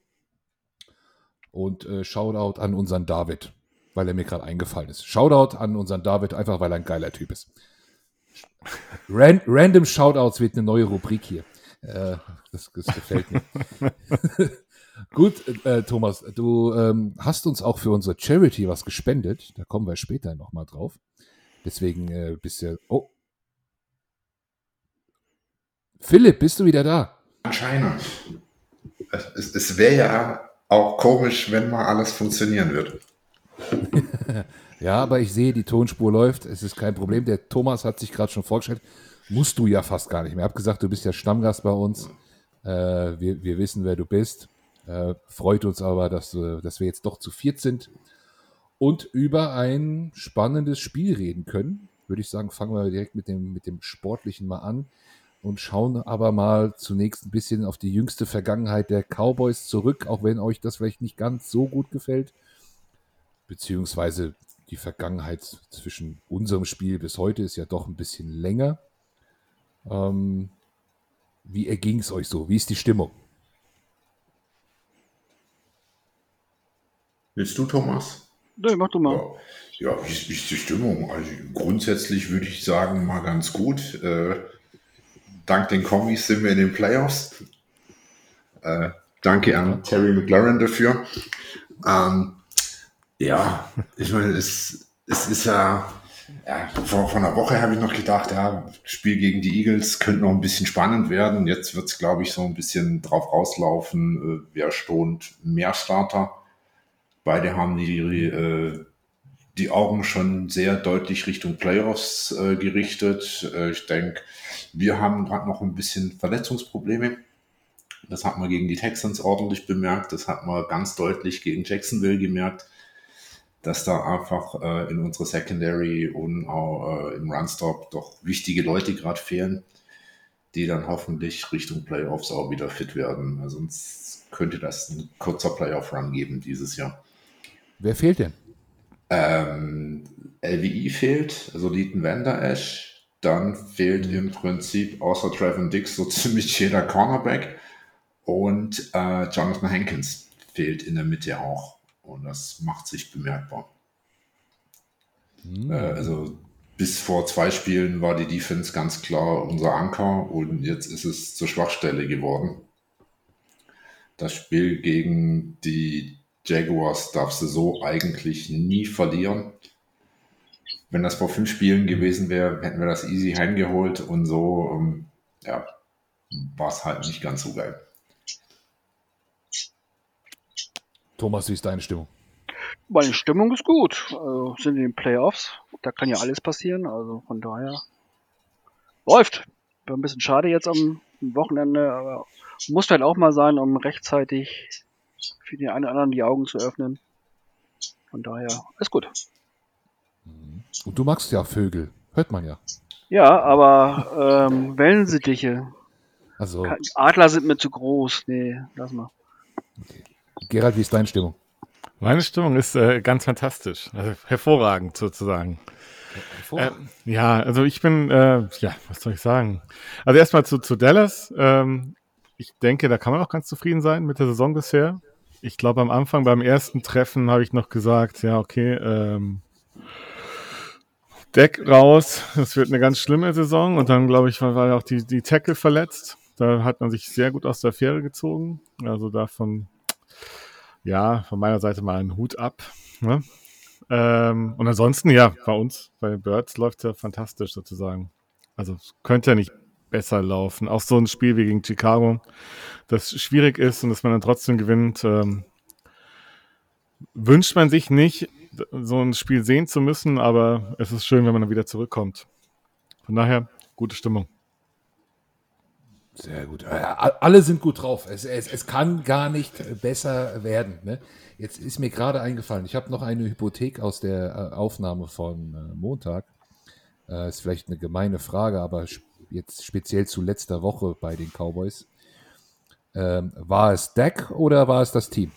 A: Und äh, Shoutout an unseren David, weil er mir gerade eingefallen ist. Shoutout an unseren David, einfach weil er ein geiler Typ ist. Ran Random Shoutouts wird eine neue Rubrik hier. Äh, das, das, gefällt mir. <laughs> Gut, äh, Thomas, du ähm, hast uns auch für unsere Charity was gespendet. Da kommen wir später nochmal drauf. Deswegen äh, bist du. Oh. Philipp, bist du wieder da?
E: Anscheinend. Es, es wäre ja auch komisch, wenn mal alles funktionieren würde. <laughs>
A: ja, aber ich sehe, die Tonspur läuft. Es ist kein Problem. Der Thomas hat sich gerade schon vorgestellt musst du ja fast gar nicht mehr. Ich habe gesagt, du bist ja Stammgast bei uns. Äh, wir, wir, wissen, wer du bist. Äh, freut uns aber, dass, äh, dass wir jetzt doch zu viert sind und über ein spannendes Spiel reden können. Würde ich sagen, fangen wir direkt mit dem, mit dem Sportlichen mal an und schauen aber mal zunächst ein bisschen auf die jüngste Vergangenheit der Cowboys zurück, auch wenn euch das vielleicht nicht ganz so gut gefällt. Beziehungsweise die Vergangenheit zwischen unserem Spiel bis heute ist ja doch ein bisschen länger. Ähm, wie erging es euch so? Wie ist die Stimmung?
E: Willst du, Thomas?
D: Nee, mach du mal.
E: Ja, ja wie, ist, wie, ist, die Stimmung? Also grundsätzlich würde ich sagen, mal ganz gut. Äh, dank den Kommis sind wir in den Playoffs. Äh, danke an Terry McLaren dafür. Ähm, ja, ich meine, es, es ist ja ja, vor, vor einer Woche habe ich noch gedacht, ja, Spiel gegen die Eagles könnte noch ein bisschen spannend werden. Jetzt wird es, glaube ich, so ein bisschen drauf rauslaufen, äh, wer stont mehr Starter. Beide haben die, äh, die Augen schon sehr deutlich Richtung Playoffs äh, gerichtet. Äh, ich denke, wir haben gerade noch ein bisschen Verletzungsprobleme. Das hat man gegen die Texans ordentlich bemerkt. Das hat man ganz deutlich gegen Jacksonville gemerkt, dass da einfach äh, in unserer Secondary und auch äh, im Runstop doch wichtige Leute gerade fehlen, die dann hoffentlich Richtung Playoffs auch wieder fit werden. Also sonst könnte das ein kurzer Playoff-Run geben dieses Jahr.
A: Wer fehlt denn?
E: Ähm, LWI fehlt, also Leighton Vander Esch. Dann fehlt im Prinzip außer Trevor Dix so <laughs> ziemlich jeder Cornerback. Und äh, Jonathan Hankins fehlt in der Mitte auch. Und das macht sich bemerkbar.
A: Hm.
E: Äh, also bis vor zwei Spielen war die Defense ganz klar unser Anker und jetzt ist es zur Schwachstelle geworden. Das Spiel gegen die Jaguars darfst du so eigentlich nie verlieren. Wenn das vor fünf Spielen gewesen wäre, hätten wir das easy heimgeholt und so, ähm, ja, war es halt nicht ganz so geil.
A: Thomas, wie ist deine Stimmung?
D: Meine Stimmung ist gut. Also sind in den Playoffs. Da kann ja alles passieren. Also von daher läuft. War ein bisschen schade jetzt am Wochenende, aber muss halt auch mal sein, um rechtzeitig für die einen oder anderen die Augen zu öffnen. Von daher ist gut.
A: Und du magst ja Vögel, hört man ja.
D: Ja, aber ähm, Wellensittiche.
A: Also,
D: Adler sind mir zu groß. Nee, lass mal.
A: Gerald, wie ist deine Stimmung?
C: Meine Stimmung ist äh, ganz fantastisch, also hervorragend sozusagen. Äh, ja, also ich bin, äh, ja, was soll ich sagen? Also erstmal zu, zu Dallas. Ähm, ich denke, da kann man auch ganz zufrieden sein mit der Saison bisher. Ich glaube, am Anfang beim ersten Treffen habe ich noch gesagt, ja, okay, ähm, Deck raus, das wird eine ganz schlimme Saison. Und dann, glaube ich, war, war auch die, die Tackle verletzt. Da hat man sich sehr gut aus der Affäre gezogen. Also davon, ja, von meiner Seite mal einen Hut ab. Ne? Ähm, und ansonsten, ja, bei uns, bei Birds läuft ja fantastisch sozusagen. Also es könnte ja nicht besser laufen. Auch so ein Spiel wie gegen Chicago, das schwierig ist und dass man dann trotzdem gewinnt, ähm, wünscht man sich nicht, so ein Spiel sehen zu müssen, aber es ist schön, wenn man dann wieder zurückkommt. Von daher, gute Stimmung.
A: Sehr gut. Ja, alle sind gut drauf. Es, es, es kann gar nicht besser werden. Ne? Jetzt ist mir gerade eingefallen, ich habe noch eine Hypothek aus der äh, Aufnahme von äh, Montag. Äh, ist vielleicht eine gemeine Frage, aber jetzt speziell zu letzter Woche bei den Cowboys. Ähm, war es Dak oder war es das Team?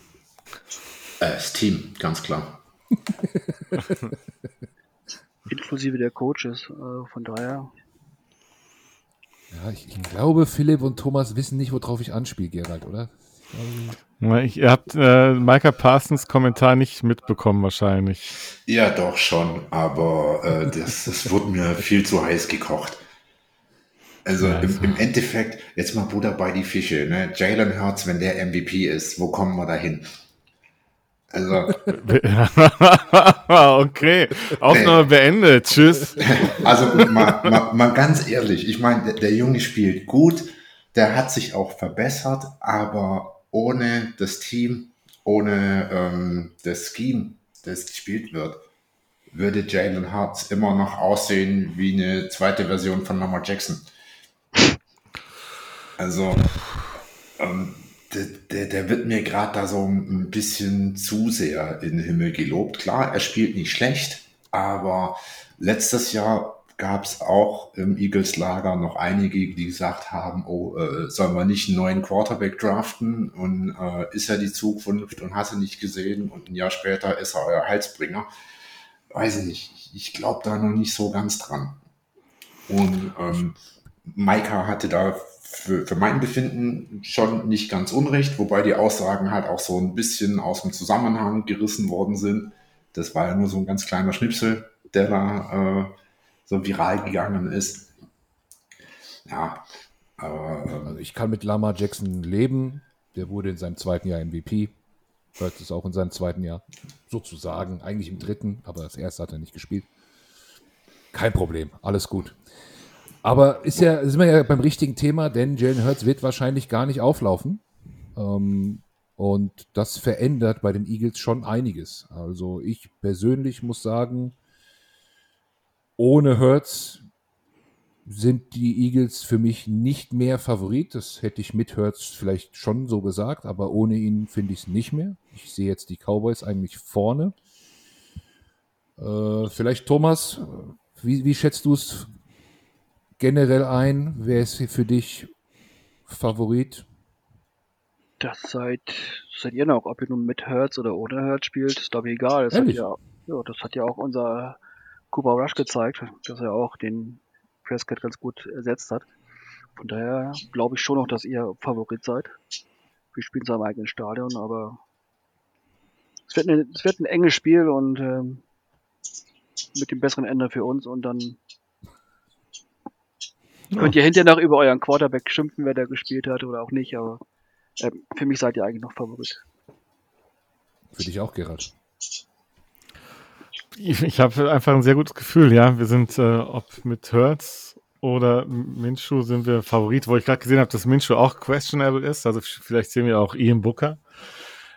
E: Äh, das Team, ganz klar. <laughs>
D: Inklusive der Coaches, äh, von daher.
A: Ja, ich, ich, glaube, Philipp und Thomas wissen nicht, worauf ich anspiele, Gerald, oder?
C: Ich, ihr habt äh, Micah Parsons Kommentar nicht mitbekommen wahrscheinlich.
E: Ja, doch schon, aber äh, das, das wurde mir viel zu heiß gekocht. Also ja, im, im, Endeffekt, jetzt mal Buddha bei die Fische, ne? Jalen Hurts, wenn der MVP ist, wo kommen wir da hin? Also. <laughs>
C: okay, Aufnahme nee. beendet. Tschüss. <laughs>
E: Also mal, mal, mal ganz ehrlich, ich meine, der, der, Junge spielt gut, der hat sich auch verbessert, aber ohne das Team, ohne ähm, das Scheme, das gespielt wird, würde Jalen Hurts immer noch aussehen wie eine zweite Version von Lamar Jackson. Also, ähm, der, der, der wird mir gerade da so ein bisschen zu sehr in den Himmel gelobt. Klar, er spielt nicht schlecht, aber letztes Jahr gab es auch im Eagles-Lager noch einige, die gesagt haben, oh, äh, sollen wir nicht einen neuen Quarterback draften und äh, ist er die Zukunft und hast du nicht gesehen und ein Jahr später ist er euer Heilsbringer. Weiß ich nicht, ich glaube da noch nicht so ganz dran. Und ähm, Maika hatte da für, für mein Befinden schon nicht ganz unrecht, wobei die Aussagen halt auch so ein bisschen aus dem Zusammenhang gerissen worden sind. Das war ja nur so ein ganz kleiner Schnipsel, der da äh, so viral gegangen ist. Ja.
A: Ähm, also ich kann mit Lama Jackson leben. Der wurde in seinem zweiten Jahr MVP. Hört ist auch in seinem zweiten Jahr. Sozusagen, eigentlich im dritten, aber das erste hat er nicht gespielt. Kein Problem, alles gut. Aber ist ja, sind wir ja beim richtigen Thema, denn Jalen Hurts wird wahrscheinlich gar nicht auflaufen. Ähm, und das verändert bei den Eagles schon einiges. Also ich persönlich muss sagen, ohne Hurts sind die Eagles für mich nicht mehr Favorit. Das hätte ich mit Hurts vielleicht schon so gesagt, aber ohne ihn finde ich es nicht mehr. Ich sehe jetzt die Cowboys eigentlich vorne. Äh, vielleicht Thomas, wie, wie schätzt du es generell ein? Wer ist für dich Favorit?
D: Das seid, seid ihr noch, ob ihr nun mit Hertz oder ohne Hertz spielt, ist glaube ich egal. Das hat, ja, ja, das hat ja auch unser Cooper Rush gezeigt, dass er auch den Prescott ganz gut ersetzt hat. Von daher glaube ich schon noch, dass ihr Favorit seid. Wir spielen zwar im eigenen Stadion, aber es wird, eine, es wird ein enges Spiel und ähm, mit dem besseren Ende für uns und dann ja. könnt ihr hinterher noch über euren Quarterback schimpfen, wer da gespielt hat oder auch nicht, aber äh, für mich seid ihr eigentlich noch Favorit.
A: Für dich auch, Gerald.
C: Ich, ich habe einfach ein sehr gutes Gefühl, ja. Wir sind, äh, ob mit Hertz oder Minshu sind wir Favorit, wo ich gerade gesehen habe, dass Minshu auch questionable ist. Also vielleicht sehen wir auch Ian Booker.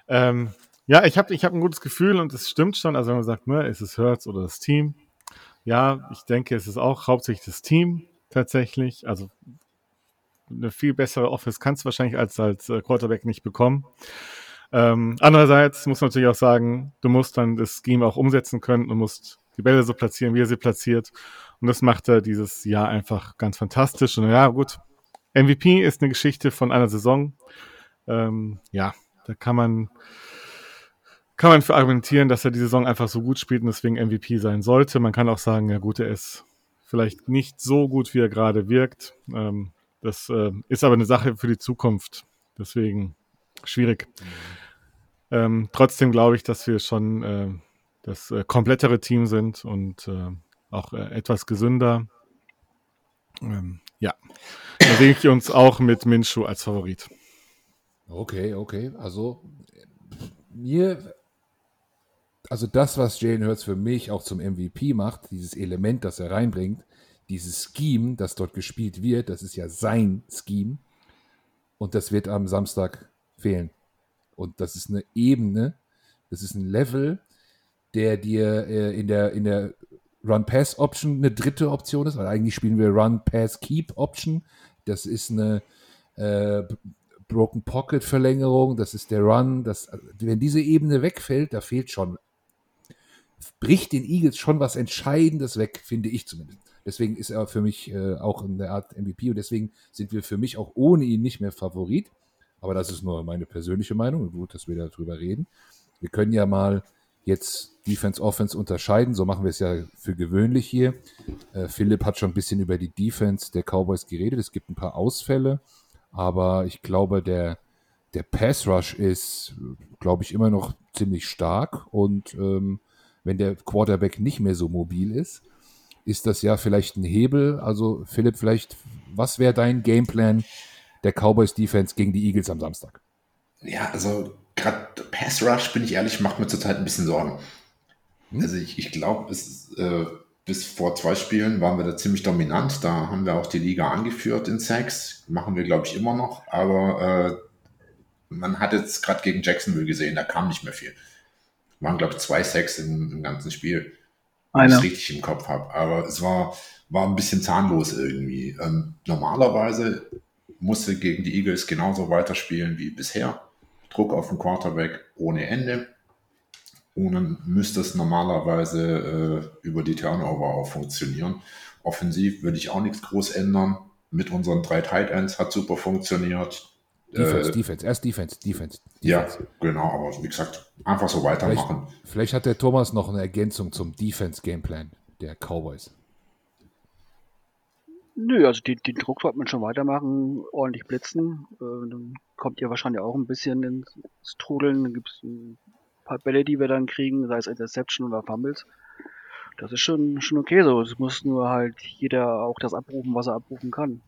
C: Ähm, ja, ich habe ich hab ein gutes Gefühl und es stimmt schon. Also wenn man sagt, ne, ist es Hertz oder das Team? Ja, ich denke, es ist auch hauptsächlich das Team tatsächlich. Also eine viel bessere Office kannst du wahrscheinlich als, als äh, Quarterback nicht bekommen. Ähm, andererseits muss man natürlich auch sagen, du musst dann das Scheme auch umsetzen können und musst die Bälle so platzieren, wie er sie platziert. Und das macht er dieses Jahr einfach ganz fantastisch. Und ja, gut, MVP ist eine Geschichte von einer Saison. Ähm, ja, da kann man, kann man für argumentieren, dass er die Saison einfach so gut spielt und deswegen MVP sein sollte. Man kann auch sagen, ja gut, er ist vielleicht nicht so gut, wie er gerade wirkt. Ähm, das äh, ist aber eine Sache für die Zukunft. Deswegen schwierig. Ähm, trotzdem glaube ich, dass wir schon äh, das äh, komplettere Team sind und äh, auch äh, etwas gesünder. Ähm, ja, da sehe ich uns auch mit Minshu als Favorit.
A: Okay, okay. Also mir, also das, was Jalen Hurts für mich auch zum MVP macht, dieses Element, das er reinbringt, dieses Scheme, das dort gespielt wird, das ist ja sein Scheme. Und das wird am Samstag fehlen. Und das ist eine Ebene, das ist ein Level, der dir äh, in der, in der Run-Pass-Option eine dritte Option ist, weil eigentlich spielen wir Run-Pass-Keep-Option. Das ist eine äh, Broken Pocket-Verlängerung, das ist der Run. Das, wenn diese Ebene wegfällt, da fehlt schon, bricht den Eagles schon was Entscheidendes weg, finde ich zumindest. Deswegen ist er für mich äh, auch in der Art MVP und deswegen sind wir für mich auch ohne ihn nicht mehr Favorit. Aber das ist nur meine persönliche Meinung. Gut, dass wir darüber reden. Wir können ja mal jetzt Defense, Offense unterscheiden. So machen wir es ja für gewöhnlich hier. Äh, Philipp hat schon ein bisschen über die Defense der Cowboys geredet. Es gibt ein paar Ausfälle, aber ich glaube, der, der Pass Rush ist, glaube ich, immer noch ziemlich stark. Und ähm, wenn der Quarterback nicht mehr so mobil ist, ist das ja vielleicht ein Hebel. Also Philipp, vielleicht, was wäre dein Gameplan der Cowboys Defense gegen die Eagles am Samstag?
E: Ja, also gerade Pass Rush, bin ich ehrlich, macht mir zurzeit ein bisschen Sorgen. Hm? Also ich, ich glaube, äh, bis vor zwei Spielen waren wir da ziemlich dominant. Da haben wir auch die Liga angeführt in Sacks. Machen wir, glaube ich, immer noch. Aber äh, man hat jetzt gerade gegen Jacksonville gesehen, da kam nicht mehr viel. Waren, glaube ich, zwei Sacks im, im ganzen Spiel wenn ich es richtig im Kopf habe. Aber es war, war ein bisschen zahnlos irgendwie. Ähm, normalerweise musste gegen die Eagles genauso weiterspielen wie bisher. Druck auf den Quarterback ohne Ende. Und dann müsste es normalerweise äh, über die Turnover auch funktionieren. Offensiv würde ich auch nichts groß ändern. Mit unseren drei Tight Ends hat super funktioniert.
A: Defense, äh, Defense, erst Defense, Defense,
E: Defense. Ja, genau, aber wie gesagt, einfach so weitermachen.
A: Vielleicht, vielleicht hat der Thomas noch eine Ergänzung zum Defense-Gameplan der Cowboys.
D: Nö, also den, den Druck sollte man schon weitermachen, ordentlich blitzen. Äh, dann kommt ihr wahrscheinlich auch ein bisschen ins, Trudeln. Dann gibt es ein paar Bälle, die wir dann kriegen, sei es Interception oder Fumbles. Das ist schon, schon okay so. Es muss nur halt jeder auch das abrufen, was er abrufen kann.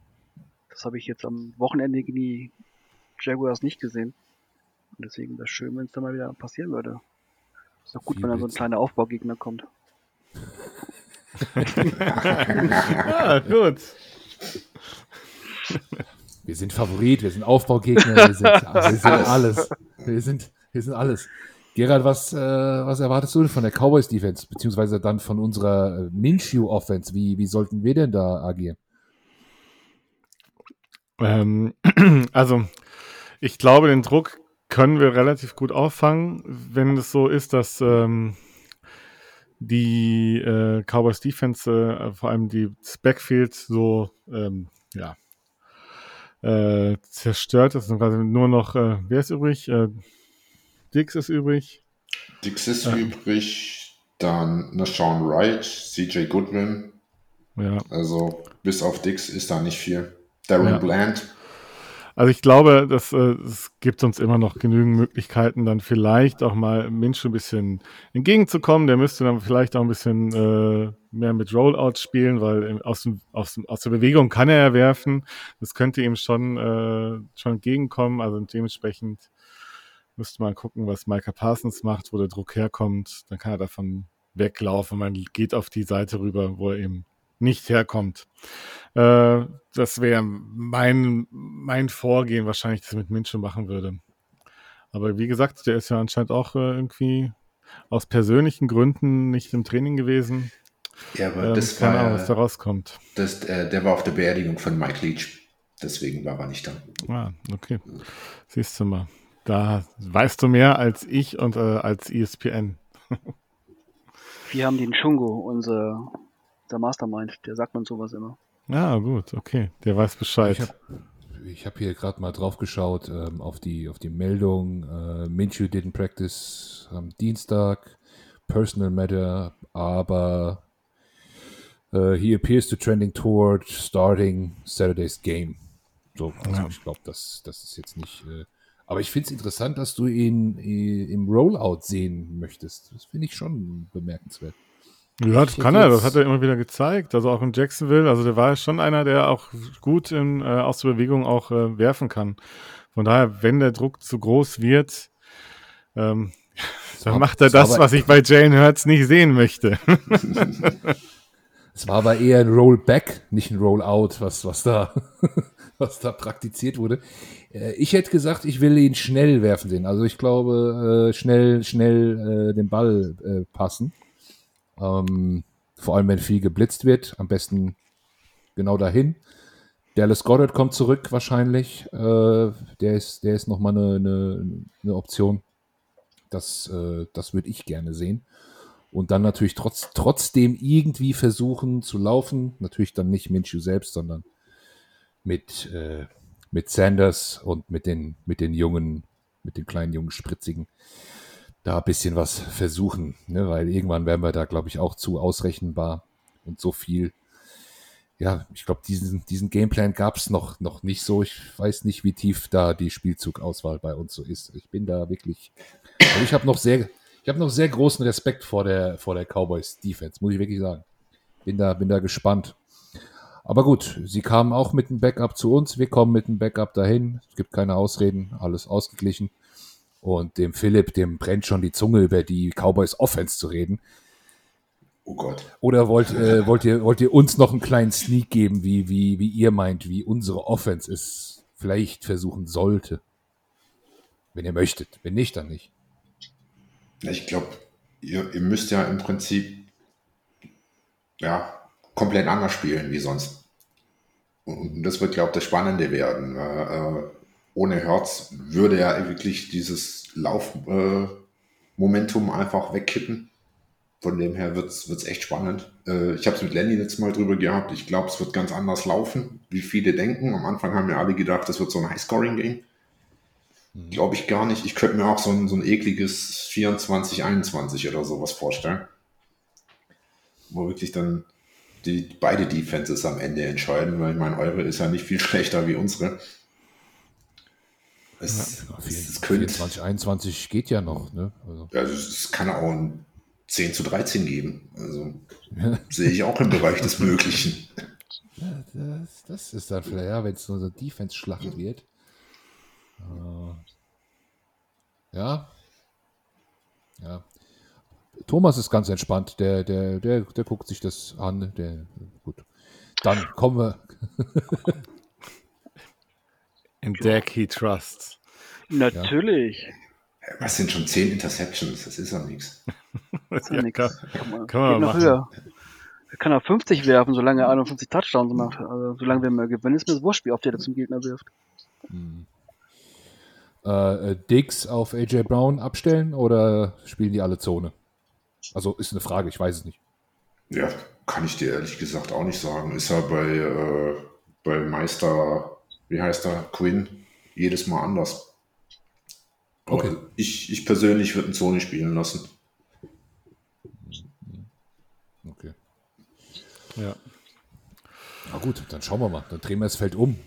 D: Das habe ich jetzt am Wochenende die Jaguars nicht gesehen. Und deswegen wäre es schön, wenn es da mal wieder passieren würde. Ist doch gut, Viel wenn da so ein kleiner Aufbaugegner kommt. <laughs>
C: ja, gut.
A: Wir sind Favorit, wir sind Aufbaugegner, wir sind, <laughs> wir sind alles. Wir sind, wir sind alles. Gerald, was, äh, was erwartest du denn von der Cowboys Defense, beziehungsweise dann von unserer äh, Minshew Offense? Wie, wie sollten wir denn da agieren?
C: Ähm, <clears throat> also, ich glaube, den Druck können wir relativ gut auffangen, wenn es so ist, dass ähm, die äh, Cowboys Defense, äh, vor allem die Backfield, so ähm, ja, äh, zerstört ist. Und quasi nur noch, äh, wer ist übrig? Äh, Dix ist übrig.
E: Dix ist übrig, dann Sean Wright, CJ Goodwin. Ja. Also bis auf Dix ist da nicht viel. Darren ja. Bland.
C: Also ich glaube, dass äh, es gibt uns immer noch genügend Möglichkeiten, dann vielleicht auch mal Minch ein bisschen entgegenzukommen. Der müsste dann vielleicht auch ein bisschen äh, mehr mit Rollout spielen, weil aus, dem, aus, dem, aus der Bewegung kann er ja werfen. Das könnte ihm schon, äh, schon entgegenkommen. Also dementsprechend müsste man gucken, was Micah Parsons macht, wo der Druck herkommt. Dann kann er davon weglaufen. Man geht auf die Seite rüber, wo er eben nicht herkommt. Äh, das wäre mein, mein Vorgehen wahrscheinlich, das mit Minshew machen würde. Aber wie gesagt, der ist ja anscheinend auch äh, irgendwie aus persönlichen Gründen nicht im Training gewesen.
E: Ja, aber ähm, das keine war,
C: Ahnung, was da rauskommt.
E: Das, äh, der war auf der Beerdigung von Mike Leach. Deswegen war er nicht da.
C: Ah, okay. Siehst du mal. Da weißt du mehr als ich und äh, als ESPN.
D: Wir haben den Chungo, unser der Mastermind, der sagt man sowas immer.
C: Ah, gut, okay. Der weiß Bescheid.
A: Ich habe hab hier gerade mal drauf geschaut ähm, auf, die, auf die Meldung. Äh, Minshew didn't practice am Dienstag. Personal matter, aber uh, he appears to trending toward starting Saturday's game. So, also ja. ich glaube, das, das ist jetzt nicht. Äh, aber ich finde es interessant, dass du ihn äh, im Rollout sehen möchtest. Das finde ich schon bemerkenswert.
C: Ja, das kann er, das hat er immer wieder gezeigt. Also auch in Jacksonville, also der war schon einer, der auch gut in, äh, aus der Bewegung auch äh, werfen kann. Von daher, wenn der Druck zu groß wird, ähm, <laughs> dann macht er das, was ich bei Jalen Hurts nicht sehen möchte. <laughs>
A: Es war aber eher ein Rollback, nicht ein Rollout, was, was, da, <laughs> was da praktiziert wurde. Äh, ich hätte gesagt, ich will ihn schnell werfen sehen. Also ich glaube, äh, schnell, schnell äh, den Ball passen. Ähm, vor allem, wenn viel geblitzt wird, am besten genau dahin. Dallas Goddard kommt zurück wahrscheinlich. Äh, der ist, der ist nochmal eine, eine, eine Option. Das, äh, das würde ich gerne sehen. Und dann natürlich trotz, trotzdem irgendwie versuchen zu laufen. Natürlich dann nicht Minshew selbst, sondern mit, äh, mit Sanders und mit den, mit den jungen, mit den kleinen jungen Spritzigen da ein bisschen was versuchen, ne? weil irgendwann werden wir da, glaube ich, auch zu ausrechenbar und so viel. Ja, ich glaube, diesen, diesen Gameplan gab es noch, noch nicht so. Ich weiß nicht, wie tief da die Spielzugauswahl bei uns so ist. Ich bin da wirklich. Also ich habe noch sehr, ich habe noch sehr großen Respekt vor der, vor der Cowboys Defense, muss ich wirklich sagen. Bin da, bin da gespannt. Aber gut, sie kamen auch mit einem Backup zu uns. Wir kommen mit einem Backup dahin. Es gibt keine Ausreden, alles ausgeglichen. Und dem Philipp, dem brennt schon die Zunge, über die Cowboys Offense zu reden.
E: Oh Gott.
A: Oder wollt, äh, wollt, ihr, wollt ihr uns noch einen kleinen Sneak geben, wie, wie, wie ihr meint, wie unsere Offense es vielleicht versuchen sollte? Wenn ihr möchtet. Wenn nicht, dann nicht.
E: Ich glaube, ihr, ihr müsst ja im Prinzip ja, komplett anders spielen wie sonst. Und das wird, glaube ich, das Spannende werden. Ohne Herz würde er wirklich dieses Laufmomentum äh, einfach wegkippen. Von dem her wird es echt spannend. Äh, ich habe es mit Lenny letztes Mal drüber gehabt. Ich glaube, es wird ganz anders laufen, wie viele denken. Am Anfang haben wir alle gedacht, das wird so ein High-Scoring-Game. Mhm. Glaube ich gar nicht. Ich könnte mir auch so ein, so ein ekliges 24-21 oder sowas vorstellen. Wo wirklich dann die, beide Defenses am Ende entscheiden, weil ich meine, eure ist ja nicht viel <laughs> schlechter wie unsere.
A: Es, ja, es, 24, 21 geht ja noch. Ne?
E: Also. also es kann auch ein 10 zu 13 geben. Also sehe ich auch im Bereich des Möglichen.
A: Ja, das, das, ist dann vielleicht, ja, wenn es so eine Defense-Schlacht wird. Uh, ja. Ja. Thomas ist ganz entspannt. Der, der, der, der guckt sich das an. Der, gut. Dann kommen wir. <laughs>
C: In Deck he trusts.
D: Natürlich.
E: Ja. Was sind schon zehn Interceptions? Das ist <laughs> ja nichts.
D: Das ist ja, nichts. Kann, kann, man, kann man noch machen. höher. Er kann er 50 werfen, solange er 51 Touchdowns macht. Also, solange wir mal gewinnen, ist mir das wurscht, wie oft er zum Gegner wirft.
A: Hm. Äh, äh, Diggs auf AJ Brown abstellen oder spielen die alle Zone? Also ist eine Frage, ich weiß es nicht.
E: Ja, kann ich dir ehrlich gesagt auch nicht sagen. Ist er bei, äh, bei Meister, wie heißt er, Quinn, jedes Mal anders. Aber
A: Okay.
E: ich, ich persönlich würde einen Zone spielen lassen.
A: Okay.
C: Ja.
A: Na gut, dann schauen wir mal. Dann drehen wir das Feld um.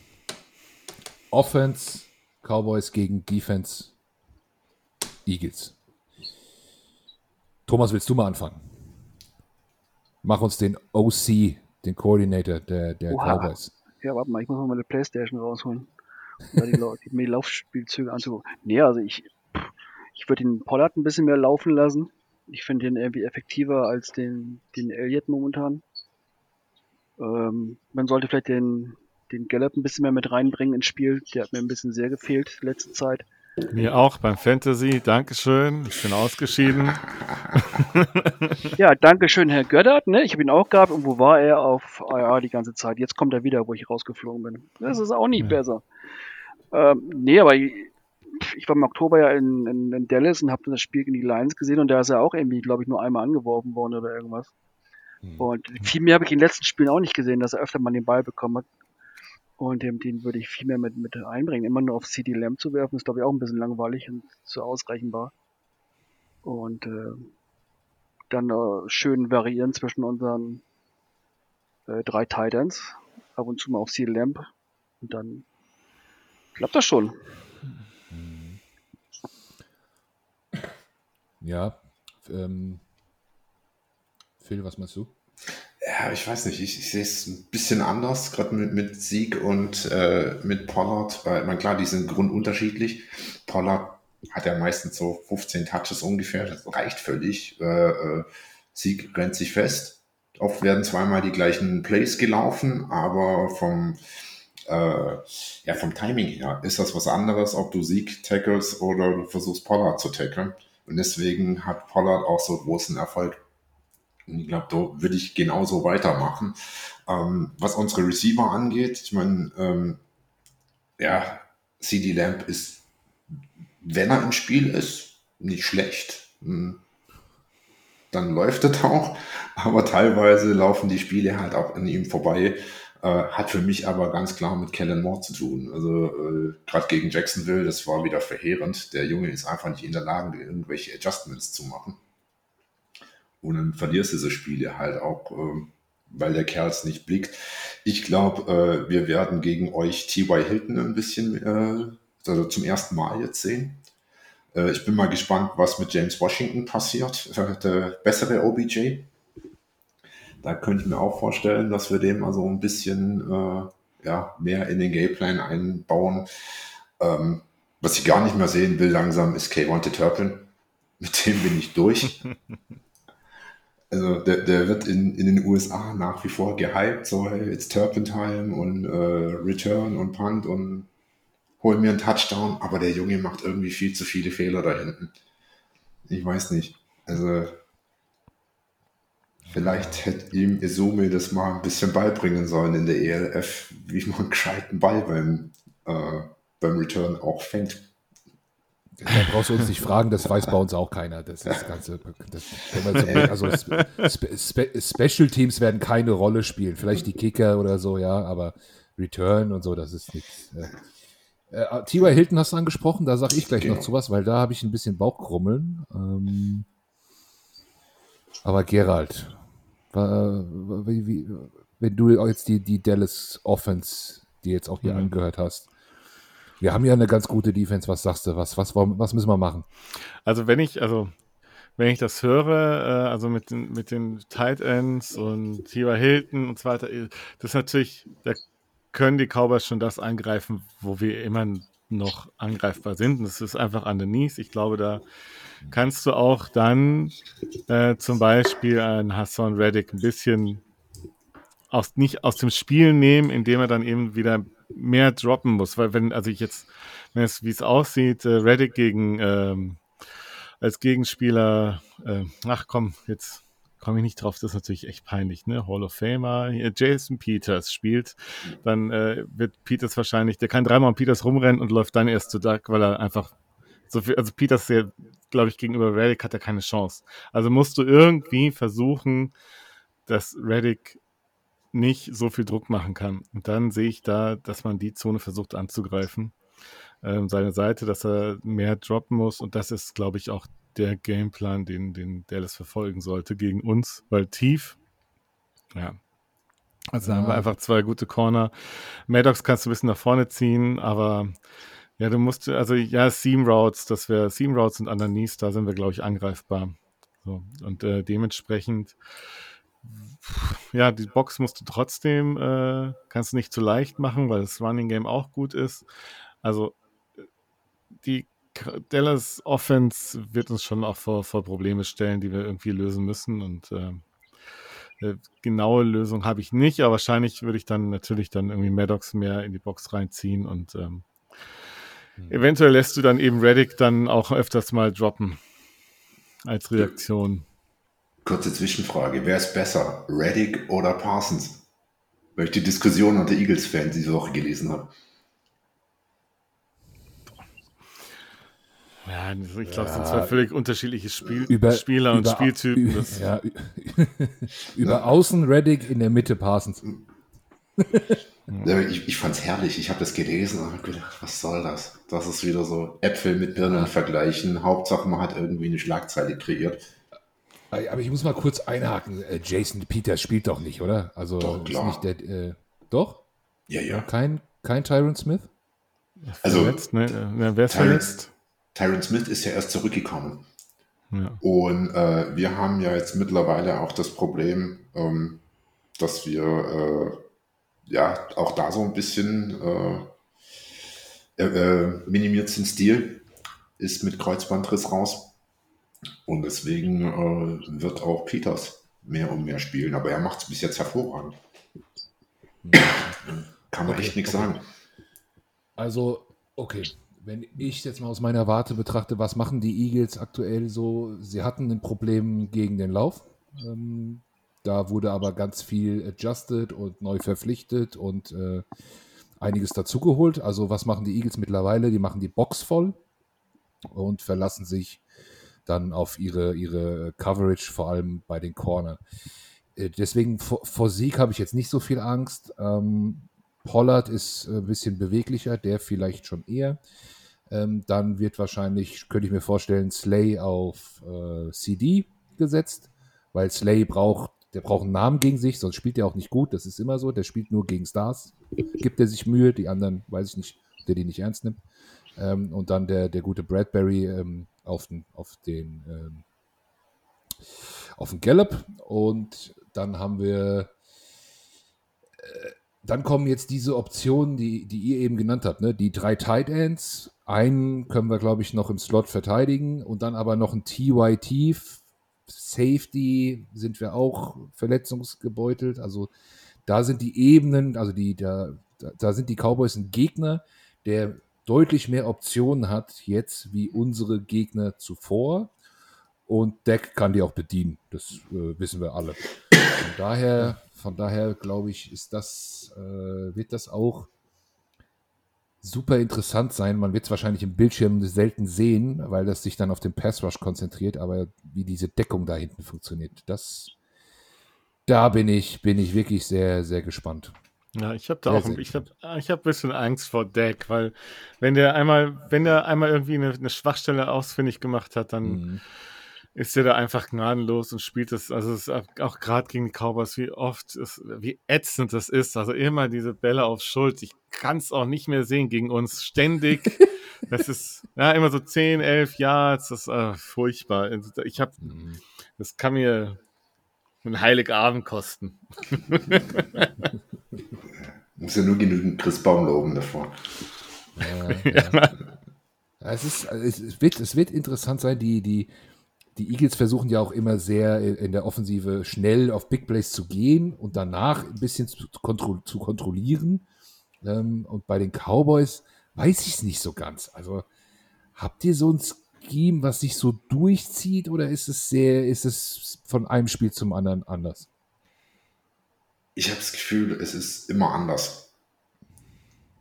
A: Offense, Cowboys gegen Defense, Eagles. Thomas, willst du mal anfangen? Mach uns den OC, den Coordinator der, der. Cowboys.
D: Ja, warte mal, ich muss mal meine Playstation rausholen. Um die, die, die Laufspielzüge anzugucken. Nee, also ich, ich würde den Pollard ein bisschen mehr laufen lassen. Ich finde den irgendwie effektiver als den, den Elliott momentan. Ähm, man sollte vielleicht den, den Gallup ein bisschen mehr mit reinbringen ins Spiel. Der hat mir ein bisschen sehr gefehlt letzte Zeit.
C: Mir auch beim Fantasy. Dankeschön. Ich bin ausgeschieden.
D: Ja, danke schön, Herr Göttert. Ne? Ich habe ihn auch gehabt. Und wo war er? Auf AR die ganze Zeit. Jetzt kommt er wieder, wo ich rausgeflogen bin. Das ist auch nicht
C: Ja.
D: besser. Ähm, nee, aber ich, ich war im Oktober ja in, in, in Dallas und habe das Spiel gegen die Lions gesehen und da ist er auch irgendwie, glaube ich, nur einmal angeworfen worden oder irgendwas.
A: Hm.
D: Und viel mehr habe ich in den letzten Spielen auch nicht gesehen, dass er öfter mal den Ball bekommen hat. Und den, den würde ich viel mehr mit, mit einbringen. Immer nur auf CD Lamb zu werfen, ist, glaube ich, auch ein bisschen langweilig und zu ausrechenbar. Und äh, dann äh, schön variieren zwischen unseren äh, drei Titans. Ab und zu mal auf CD Lamb. Und dann klappt das schon.
A: Ja. Ähm, Phil, was meinst du?
E: Ja, ich weiß nicht, ich, ich sehe es ein bisschen anders, gerade mit, mit Sieg und äh, mit Pollard, weil, man klar, die sind grundunterschiedlich. Pollard hat ja meistens so 15 Touches ungefähr, das reicht völlig. Äh, äh, Sieg rennt sich fest. Oft werden zweimal die gleichen Plays gelaufen, aber vom, äh, ja, vom Timing her ist das was anderes, ob du Sieg tackelst oder du versuchst Pollard zu tackeln. Und deswegen hat Pollard auch so großen Erfolg ich glaube, da würde ich genauso weitermachen. Ähm, was unsere Receiver angeht, ich meine, ähm, ja, CD Lamp ist, wenn er im Spiel ist, nicht schlecht. Hm, Dann läuft es auch, aber teilweise laufen die Spiele halt auch an ihm vorbei. Äh, hat für mich aber ganz klar mit Kellen Moore zu tun. Also äh, gerade gegen Jacksonville, das war wieder verheerend. Der Junge ist einfach nicht in der Lage, irgendwelche Adjustments zu machen. Und dann verlierst du diese Spiele halt auch, ähm, weil der Kerl es nicht blickt. Ich glaube, äh, wir werden gegen euch T.Y. Hilton ein bisschen, äh, also zum ersten Mal jetzt sehen. Äh, ich bin mal gespannt, was mit James Washington passiert, <laughs> der bessere OBJ. Da könnte ich mir auch vorstellen, dass wir dem also ein bisschen ja, mehr in den Gameplan einbauen. Ähm, was ich gar nicht mehr sehen will langsam, ist K1 Turpin. <laughs> Mit dem bin ich durch. <laughs> Also der, der wird in, in den USA nach wie vor gehypt, so hey, it's Turpentine und äh, Return und Punt und hol mir einen Touchdown, aber der Junge macht irgendwie viel zu viele Fehler da hinten. Ich weiß nicht. Also vielleicht hätte ihm Izumi das mal ein bisschen beibringen sollen in der ELF, wie man <laughs> gescheiten Ball beim, äh, beim Return auch fängt.
A: Da brauchst du uns nicht fragen, das weiß bei uns auch keiner. Das ist das Ganze. Das also Spe Spe Special Teams werden keine Rolle spielen. Vielleicht die Kicker oder so, ja, aber Return und so, das ist nichts. Äh, äh, T.Y. Hilton hast du angesprochen, da sage ich gleich
E: Genau.
A: noch zu was, weil da habe ich ein bisschen Bauchkrummeln. Ähm, aber Gerald, wa- wie, wie, wenn du jetzt die, die Dallas Offense, die jetzt auch hier
C: Mhm.
A: angehört hast, wir haben ja eine ganz gute Defense. Was sagst du? Was, was, was müssen wir machen?
C: Also wenn ich, also wenn ich das höre, äh, also mit den, mit den Tight Ends und T.Y. Hilton und so weiter, äh, das ist natürlich, da können die Cowboys schon das angreifen, wo wir immer noch angreifbar sind. Und das ist einfach underneath. Ich glaube, da kannst du auch dann äh, zum Beispiel einen Hassan Reddick ein bisschen aus, nicht aus dem Spiel nehmen, indem er dann eben wieder mehr droppen muss. Weil wenn, also ich jetzt, wenn es, wie es aussieht, äh, Reddick gegen ähm, als Gegenspieler, äh, ach komm, jetzt komme ich nicht drauf, das ist natürlich echt peinlich, ne? Hall of Famer, hier Jason Peters spielt, dann äh, wird Peters wahrscheinlich, der kann dreimal um Peters rumrennen und läuft dann erst zu Duck, weil er einfach so viel, also Peters, glaube ich, gegenüber Reddick hat er keine Chance. Also musst du irgendwie versuchen, dass Reddick nicht so viel Druck machen kann. Und dann sehe ich da, dass man die Zone versucht anzugreifen. Ähm, seine Seite, dass er mehr droppen muss. Und das ist, glaube ich, auch der Gameplan, den, den Dallas verfolgen sollte gegen uns, weil tief, ja. Also da haben wir einfach zwei gute Corner. Maddox kannst du ein bisschen nach vorne ziehen, aber ja, du musst, also ja, Seam Routes, das wäre Seam Routes und Underneath, da sind wir, glaube ich, angreifbar. So, und äh, dementsprechend, ja, die Box musst du trotzdem, äh, kannst du nicht zu leicht machen, weil das Running Game auch gut ist. Also die Dallas Offense wird uns schon auch vor, vor Probleme stellen, die wir irgendwie lösen müssen. Und äh, eine genaue Lösung habe ich nicht, aber wahrscheinlich würde ich dann natürlich dann irgendwie Maddox mehr in die Box reinziehen und ähm, hm. eventuell lässt du dann eben Reddick dann auch öfters mal droppen als Reaktion.
E: Kurze Zwischenfrage: Wer ist besser, Reddick oder Parsons? Weil ich die Diskussion unter Eagles-Fans diese Woche gelesen habe.
C: Ja, ich glaube, es sind zwei völlig unterschiedliche Spiel
A: Über-
C: Spieler und
A: über-
C: Spieltypen.
A: ü- <laughs>
C: Das,
A: Ja, <laughs> über Außen Reddick, in der Mitte Parsons.
E: Ja, Ich, ich fand es herrlich. Ich habe das gelesen und habe gedacht, was soll das? Das ist wieder so Äpfel mit Birnen vergleichen. Hauptsache, man hat irgendwie eine Schlagzeile kreiert.
A: Aber ich muss mal kurz einhaken. Äh, Jason Peters spielt doch nicht, oder? Also
E: Doch,
A: ist
E: klar.
A: nicht der. Äh, doch?
E: Ja, ja.
A: Kein, kein Tyron Smith?
E: Also,
C: verletzt, ne? Ja, wer ist
E: Tyron,
C: verletzt?
E: Tyron Smith ist ja erst zurückgekommen.
C: Ja.
E: Und äh, wir haben ja jetzt mittlerweile auch das Problem, ähm, dass wir äh, ja auch da so ein bisschen äh, äh, äh, minimiert sind. Stil ist mit Kreuzbandriss raus. Und deswegen äh, wird auch Peters mehr und mehr spielen. Aber er macht es bis jetzt hervorragend. Kann man
A: Okay,
E: echt nichts sagen.
A: Also, okay. Wenn ich jetzt mal aus meiner Warte betrachte, was machen die Eagles aktuell so? Sie hatten ein Problem gegen den Lauf. Ähm, da wurde aber ganz viel adjusted und neu verpflichtet und äh, einiges dazugeholt. Also, was machen die Eagles mittlerweile? Die machen die Box voll und verlassen sich dann auf ihre, ihre Coverage, vor allem bei den Corner. Äh, Deswegen vor, vor Sieg habe ich jetzt nicht so viel Angst. Ähm, Pollard ist äh, ein bisschen beweglicher, der vielleicht schon eher. Ähm, dann wird wahrscheinlich, könnte ich mir vorstellen, Slay auf äh, CD gesetzt, weil Slay braucht, der braucht einen Namen gegen sich, sonst spielt er auch nicht gut. Das ist immer so. Der spielt nur gegen Stars. Gibt er sich Mühe, die anderen weiß ich nicht, der die nicht ernst nimmt. Ähm, und dann der, der gute Bradbury ähm, auf den, auf den, ähm, auf den Gallup. Und dann haben wir dann kommen jetzt diese Optionen, die, die ihr eben genannt habt, ne? die drei Tight Ends. Einen können wir, glaube ich, noch im Slot verteidigen und dann aber noch ein TY Tief. Safety sind wir auch verletzungsgebeutelt. Also da sind die Ebenen, also die, da- da sind die Cowboys ein Gegner, der deutlich mehr Optionen hat jetzt wie unsere Gegner zuvor. Und Deck kann die auch bedienen. Das äh, wissen wir alle. Von daher, von daher glaube ich, ist das, äh, wird das auch super interessant sein. Man wird es wahrscheinlich im Bildschirm selten sehen, weil das sich dann auf den Pass Rush konzentriert, aber wie diese Deckung da hinten funktioniert, das, da bin ich, bin ich wirklich sehr, sehr gespannt.
C: Ja, ich habe da
A: Sehr,
C: auch,
A: sehr
C: ich habe, ich habe ein bisschen Angst vor Deck, weil wenn der einmal, wenn der einmal irgendwie eine, eine Schwachstelle ausfindig gemacht hat, dann
A: Mhm.
C: ist der da einfach gnadenlos und spielt das, also es ist auch- gerade gegen die Cowboys, wie oft, ist, wie ätzend das ist, also immer diese Bälle auf Schuld, ich kann es auch nicht mehr sehen gegen uns, ständig, <laughs> das ist, ja, immer so 10, 11 Yards, das ist äh, furchtbar, ich habe,
A: Mhm.
C: das kann mir einen Heiligabend kosten. <laughs>
E: Muss ja nur genügend Chris Baum loben davor.
A: Ja, ja. Ja, es, ist, es, es, wird, es wird interessant sein, die, die, die Eagles versuchen ja auch immer sehr in der Offensive schnell auf Big Plays zu gehen und danach ein bisschen zu, kontro zu kontrollieren. Ähm, und bei den Cowboys weiß ich es nicht so ganz. Also habt ihr so ein Scheme, was sich so durchzieht, oder ist es sehr, ist es von einem Spiel zum anderen anders?
E: Ich habe das Gefühl, es ist immer anders.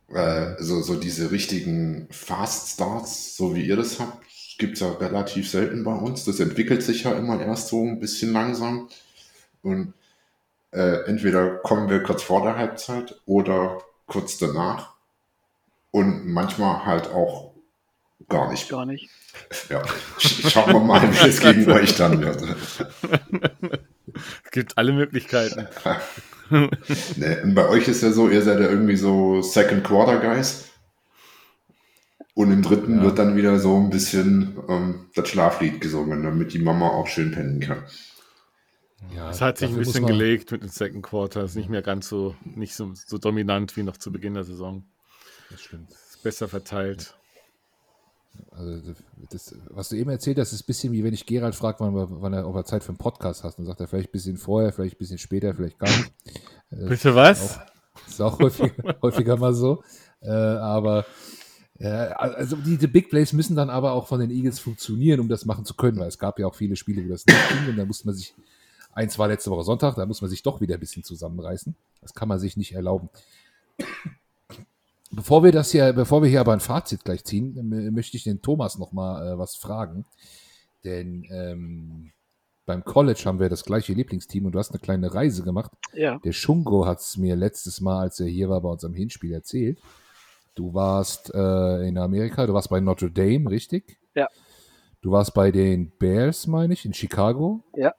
E: Äh, so, so diese richtigen Fast Starts, so wie ihr das habt, gibt es ja relativ selten bei uns. Das entwickelt sich ja immer erst so ein bisschen langsam. Und äh, entweder kommen wir kurz vor der Halbzeit oder kurz danach. Und manchmal halt auch gar nicht.
D: Gar nicht. <laughs>
E: Ja, schauen wir mal, wie es gegen euch dann wird.
C: Es <laughs> gibt alle Möglichkeiten. <laughs>
E: nee, und bei euch ist ja so, ihr seid ja irgendwie so Second Quarter Guys. Und im dritten
A: Ja.
E: wird dann wieder so ein bisschen ähm, das Schlaflied gesungen, damit die Mama auch schön pennen kann.
A: Ja,
C: Es hat sich ein bisschen
A: man-
C: gelegt mit dem Second Quarter. Ist nicht mehr ganz so, nicht so, so dominant wie noch zu Beginn der Saison.
A: Das stimmt.
C: Ist besser verteilt.
A: Also das, was du eben erzählt hast, ist ein bisschen wie wenn ich Gerald frage, wann, wann er, ob er Zeit für einen Podcast hast. Dann sagt er vielleicht ein bisschen vorher, vielleicht ein bisschen später, vielleicht gar nicht. Äh,
C: Bitte was?
A: Ist auch häufiger, <laughs> häufiger mal so. Äh, aber äh, also die, die Big Plays müssen dann aber auch von den Eagles funktionieren, um das machen zu können, weil es gab ja auch viele Spiele, wo das nicht ging und da musste man sich, eins war letzte Woche Sonntag, da muss man sich doch wieder ein bisschen zusammenreißen. Das kann man sich nicht erlauben. Bevor wir das hier, bevor wir hier aber ein Fazit gleich ziehen, m- möchte ich den Thomas noch mal äh, was fragen. Denn ähm, beim College haben wir das gleiche Lieblingsteam und du hast eine kleine Reise gemacht.
D: Ja.
A: Der Shungo hat es mir letztes Mal, als er hier war, bei unserem Hinspiel erzählt. Du warst äh, in Amerika, du warst bei Notre Dame, richtig?
D: Ja.
A: Du warst bei den Bears, meine ich, in Chicago.
D: Ja.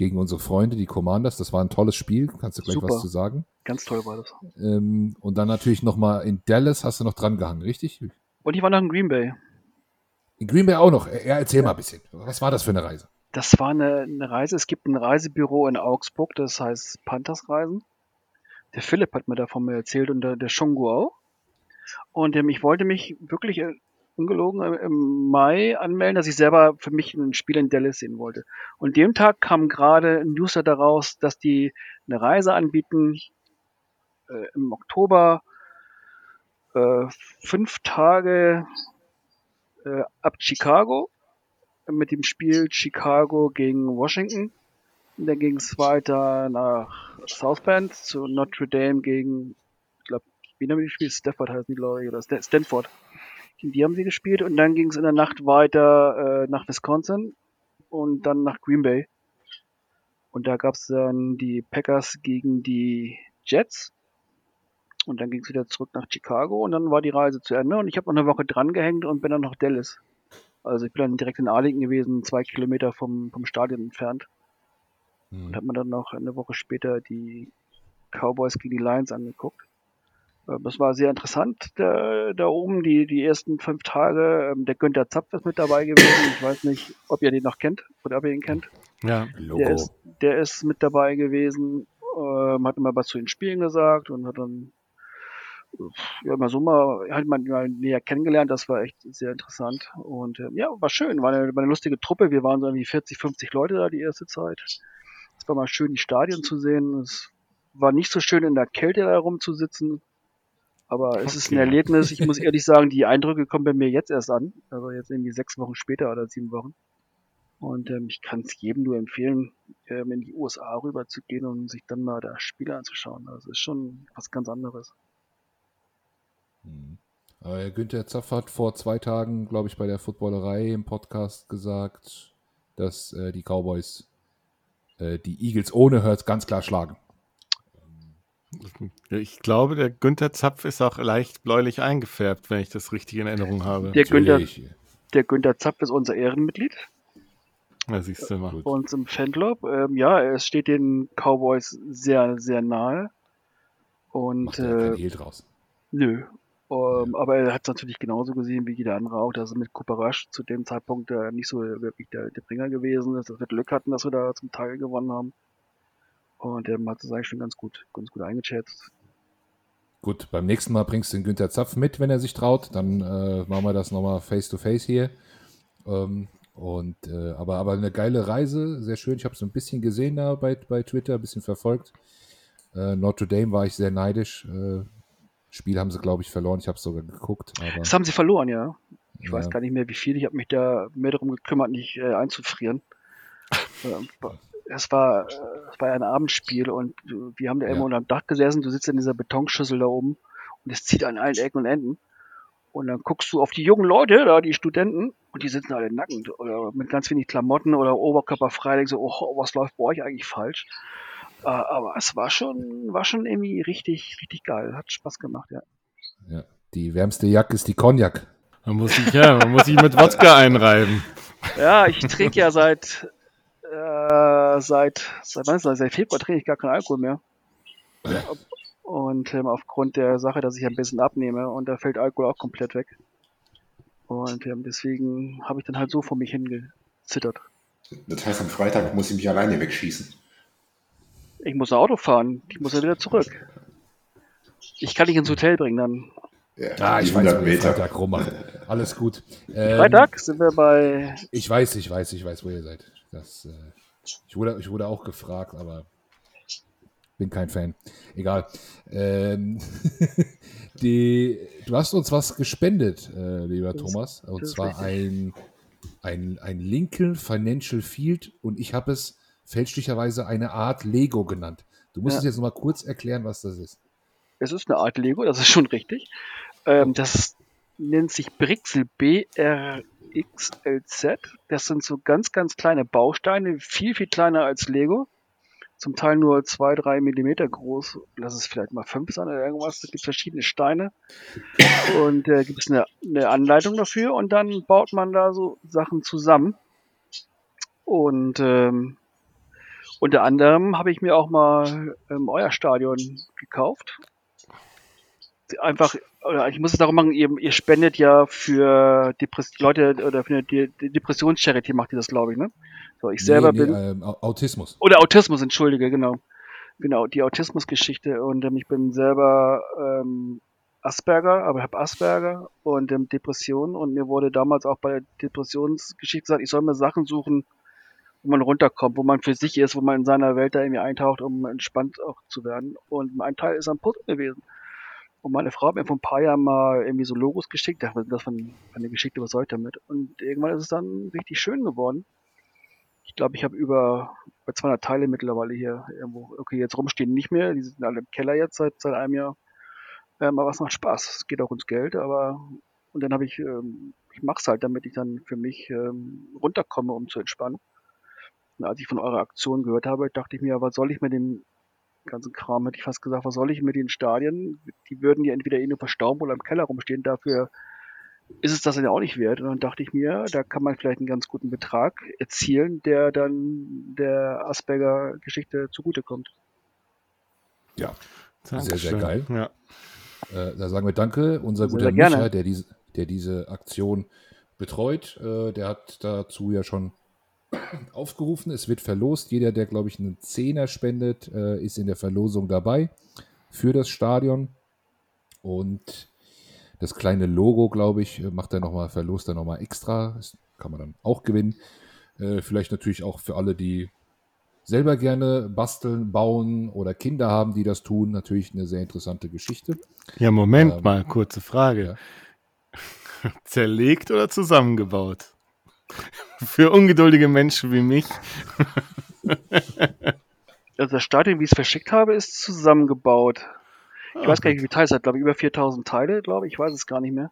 A: Gegen unsere Freunde, die Commanders. Das war ein tolles Spiel. Kannst du gleich
D: Super.
A: was zu sagen?
D: Ganz toll war das.
A: Ähm, und dann natürlich nochmal in Dallas hast du noch dran gehangen, richtig?
D: Und ich war noch in Green Bay.
A: In Green Bay auch noch. Ja, erzähl mal ein bisschen. Was war das für eine Reise?
D: Das war eine, eine Reise. Es gibt ein Reisebüro in Augsburg, das heißt Panthers Reisen. Der Philipp hat mir davon erzählt und der, der Shungu auch. Und ähm, ich wollte mich wirklich äh, ungelogen äh, im Mai anmelden, dass ich selber für mich ein Spiel in Dallas sehen wollte. Und dem Tag kam gerade ein Newsletter daraus, dass die eine Reise anbieten äh, im Oktober. Äh, fünf Tage äh, ab Chicago mit dem Spiel Chicago gegen Washington. Und dann ging es weiter nach South Bend zu Notre Dame gegen, ich glaube, wie haben die gespielt? Stafford heißt die, glaube ich, oder Sta- Stanford. Gegen Die haben sie gespielt und dann ging es in der Nacht weiter äh, nach Wisconsin und dann nach Green Bay. Und da gab es dann die Packers gegen die Jets. Und dann ging es wieder zurück nach Chicago und dann war die Reise zu Ende und ich habe noch eine Woche dran gehängt und bin dann nach Dallas. Also ich bin dann direkt in Arlington gewesen, zwei Kilometer vom, vom Stadion entfernt. Und habe mir dann noch eine Woche später die Cowboys gegen die Lions angeguckt. Das war sehr interessant da, da oben, die, die ersten fünf Tage. Ähm, Der Günther Zapf ist mit dabei gewesen. Ich weiß nicht, ob ihr den noch kennt oder ob ihr ihn kennt.
C: Ja.
D: Der
A: Logo.
D: ist, der ist mit dabei gewesen, ähm, hat immer was zu den Spielen gesagt und hat dann ja, mal so mal, hat man mal näher kennengelernt, das war echt sehr interessant und ähm, ja, war schön, war eine, war eine lustige Truppe, wir waren so irgendwie 40, 50 Leute da die erste Zeit. Es war mal schön, die Stadien zu sehen, es war nicht so schön in der Kälte da rumzusitzen, aber es ist ein
C: Okay.
D: Erlebnis, ich muss ehrlich sagen, die Eindrücke kommen bei mir jetzt erst an, also jetzt irgendwie sechs Wochen später oder sieben Wochen. Und ähm, ich kann es jedem nur empfehlen, ähm, in die USA rüber zu gehen und sich dann mal da Spiele anzuschauen. Also es ist schon was ganz anderes.
A: Mhm. Äh, Günther Zapf hat vor zwei Tagen, glaube ich, bei der Footballerei im Podcast gesagt, dass äh, die Cowboys äh, die Eagles ohne Hurts ganz klar schlagen.
C: Ich glaube, der Günther Zapf ist auch leicht bläulich eingefärbt, wenn ich das richtig in Erinnerung habe.
D: Der Günther, der Günther Zapf ist unser Ehrenmitglied
C: Ja, siehst du mal.
A: Gut.
D: bei uns im Fanclub. Ähm, ja, es steht den Cowboys sehr, sehr nahe. Und
A: Macht er kein
D: äh,
A: Hehl draus.
D: nö. Ähm, aber er hat es natürlich genauso gesehen wie jeder andere auch, dass er mit Cooper Rush zu dem Zeitpunkt äh, nicht so wirklich der, der Bringer gewesen ist, dass wir Glück hatten, dass wir da zum Teil gewonnen haben. Und er hat es eigentlich schon ganz gut, ganz gut eingeschätzt.
A: Gut, beim nächsten Mal bringst du den Günther Zapf mit, wenn er sich traut. Dann äh, machen wir das nochmal face to face hier. Ähm, und, äh, aber, aber eine geile Reise, sehr schön. Ich habe so ein bisschen gesehen da bei, bei Twitter, ein bisschen verfolgt. Äh, Notre Dame war ich sehr neidisch. Äh, Spiel haben sie, glaube ich, verloren. Ich habe es sogar geguckt.
D: Das haben sie verloren, ja. Ich
A: Ja.
D: weiß gar nicht mehr, wie viel. Ich habe mich da mehr darum gekümmert, nicht äh, einzufrieren. <laughs> Es war, es war ja ein Abendspiel und wir haben da
A: Ja.
D: immer unterm Dach gesessen. Du sitzt in dieser Betonschüssel da oben und es zieht an allen Ecken und Enden. Und dann guckst du auf die jungen Leute, da die Studenten, und die sitzen alle nackend oder mit ganz wenig Klamotten oder Oberkörperfrei. Denkst so, oh, was läuft bei euch eigentlich falsch? Äh, aber es war schon, war schon irgendwie richtig, richtig geil. Hat Spaß gemacht, ja.
A: Ja. Die wärmste Jacke ist die Cognac.
C: Man muss sich, ja, man muss sich mit Wodka einreiben.
D: Ja, ich trinke ja seit, äh, seit, seit, wann ist das? seit Februar trinke ich gar keinen Alkohol mehr. Und ähm, aufgrund der Sache, dass ich ein bisschen abnehme und da fällt Alkohol auch komplett weg. Und ähm, deswegen habe ich dann halt so vor mich hingezittert.
E: Das heißt, am Freitag muss ich mich alleine wegschießen.
D: Ich muss ein Auto fahren, ich muss ja wieder zurück. Ich kann dich ins Hotel bringen dann.
E: Ja,
A: Ah, ich weiß,
E: 100
A: wo
E: Meter.
A: Freitag rummachen. Alles gut. Ähm,
D: Freitag sind wir bei.
A: Ich weiß, ich weiß, ich weiß, wo ihr seid. Das, äh, ich, wurde, ich wurde auch gefragt, aber bin kein Fan. Egal. Ähm, <laughs> die, du hast uns was gespendet, äh, lieber Thomas. Und zwar ein, ein, ein Lincoln Financial Field und ich habe es fälschlicherweise eine Art Lego genannt. Du musst
D: Ja.
A: es jetzt nochmal kurz erklären, was das ist.
D: Es ist eine Art Lego, das ist schon richtig. Ähm, das nennt sich Brixel BRXLZ. Das sind so ganz, ganz kleine Bausteine, viel, viel kleiner als Lego. Zum Teil nur zwei, drei Millimeter groß. Lass es vielleicht mal fünf sein oder irgendwas. Da gibt es verschiedene Steine. Und äh, gibt es eine, eine Anleitung dafür und dann baut man da so Sachen zusammen. Und ähm, unter anderem habe ich mir auch mal ähm, euer Stadion gekauft einfach, oder ich muss es darum machen, ihr, ihr spendet ja für Depress Leute oder für eine De De Depressionscharity macht ihr das, glaube ich, ne? So, ich selber
A: Nee, nee,
D: bin.
A: ähm, Au- Autismus.
D: Oder Autismus, entschuldige, genau. Genau, die Autismusgeschichte und ähm, ich bin selber ähm, Asperger, aber habe Asperger und ähm, Depressionen und mir wurde damals auch bei der Depressionsgeschichte gesagt, ich soll mir Sachen suchen, wo man runterkommt, wo man für sich ist, wo man in seiner Welt da irgendwie eintaucht, um entspannt auch zu werden. Und mein Teil ist am Puzzle gewesen. Und meine Frau hat mir vor ein paar Jahren mal irgendwie so Logos geschickt. Das war eine Geschichte, was soll ich damit? Und irgendwann ist es dann richtig schön geworden. Ich glaube, ich habe über, über 200 Teile mittlerweile hier irgendwo. Okay, jetzt rumstehen nicht mehr. Die sind alle im Keller jetzt seit, seit einem Jahr. Ähm, aber es macht Spaß. Es geht auch ums Geld. Aber und dann habe ich, ähm, ich mache es halt, damit ich dann für mich ähm, runterkomme, um zu entspannen. Und als ich von eurer Aktion gehört habe, dachte ich mir, was soll ich mit dem ganzen Kram, hätte ich fast gesagt, was soll ich mit den Stadien? Die würden ja entweder eh nur verstauben oder im Keller rumstehen. Dafür ist es das ja auch nicht wert. Und dann dachte ich mir, da kann man vielleicht einen ganz guten Betrag erzielen, der dann der Asperger-Geschichte zugutekommt.
A: Ja, Sehr, sehr
C: Dankeschön.
A: geil.
C: Ja.
A: Äh, da sagen wir Danke. Unser
D: Sehr,
A: guter
D: sehr.
A: Micha, der diese, der diese Aktion betreut, äh, der hat dazu ja schon aufgerufen. Es wird verlost. Jeder, der, glaube ich, einen Zehner spendet, äh, ist in der Verlosung dabei für das Stadion. Und das kleine Logo, glaube ich, äh, macht er nochmal, verlost er nochmal extra. Das kann man dann auch gewinnen. Äh, vielleicht natürlich auch für alle, die selber gerne basteln, bauen oder Kinder haben, die das tun. Natürlich eine sehr interessante Geschichte.
C: ja, Moment
A: Ähm,
C: mal, kurze Frage. <laughs> Zerlegt oder zusammengebaut? Für ungeduldige Menschen wie mich.
D: Also das Stadion, wie ich es verschickt habe, ist zusammengebaut. Ich weiß gar nicht, wie viele Teile es hat. Glaube ich, über 4000 Teile, glaube ich. Ich weiß es gar nicht mehr.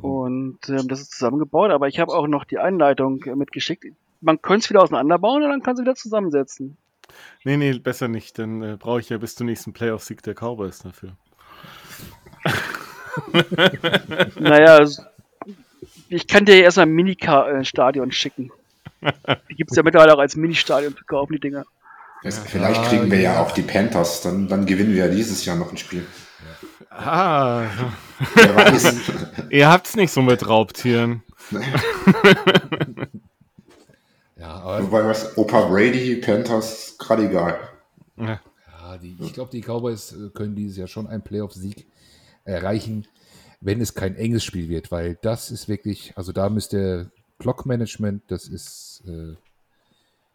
D: Und ähm, das ist zusammengebaut, aber ich habe auch noch die Einleitung äh, mitgeschickt. Man könnte es wieder auseinanderbauen und dann kann es wieder zusammensetzen.
C: Nee, nee, besser nicht. Dann äh, brauche ich ja bis zum nächsten Playoff-Sieg der Cowboys dafür.
D: Naja, s- <laughs> ich kann dir erstmal ein Mini-Stadion schicken. <laughs> Die gibt es ja mittlerweile auch als Mini-Stadion zu kaufen, die Dinger.
E: Das, vielleicht kriegen wir ja.
A: ja.
E: auch die Panthers, dann, dann gewinnen wir ja dieses Jahr noch ein Spiel.
C: Ah,
E: Wer weiß. <laughs>
C: ihr habt's nicht so mit Raubtieren. <laughs>
A: Ja, aber
E: Wobei was, Opa Brady, Panthers, gerade egal.
C: Ja.
A: ja, die, ich glaube, die Cowboys äh, können dieses Jahr schon einen Playoff-Sieg erreichen, wenn es kein enges Spiel wird, weil das ist wirklich, also da müsste Clock-Management, das ist, äh,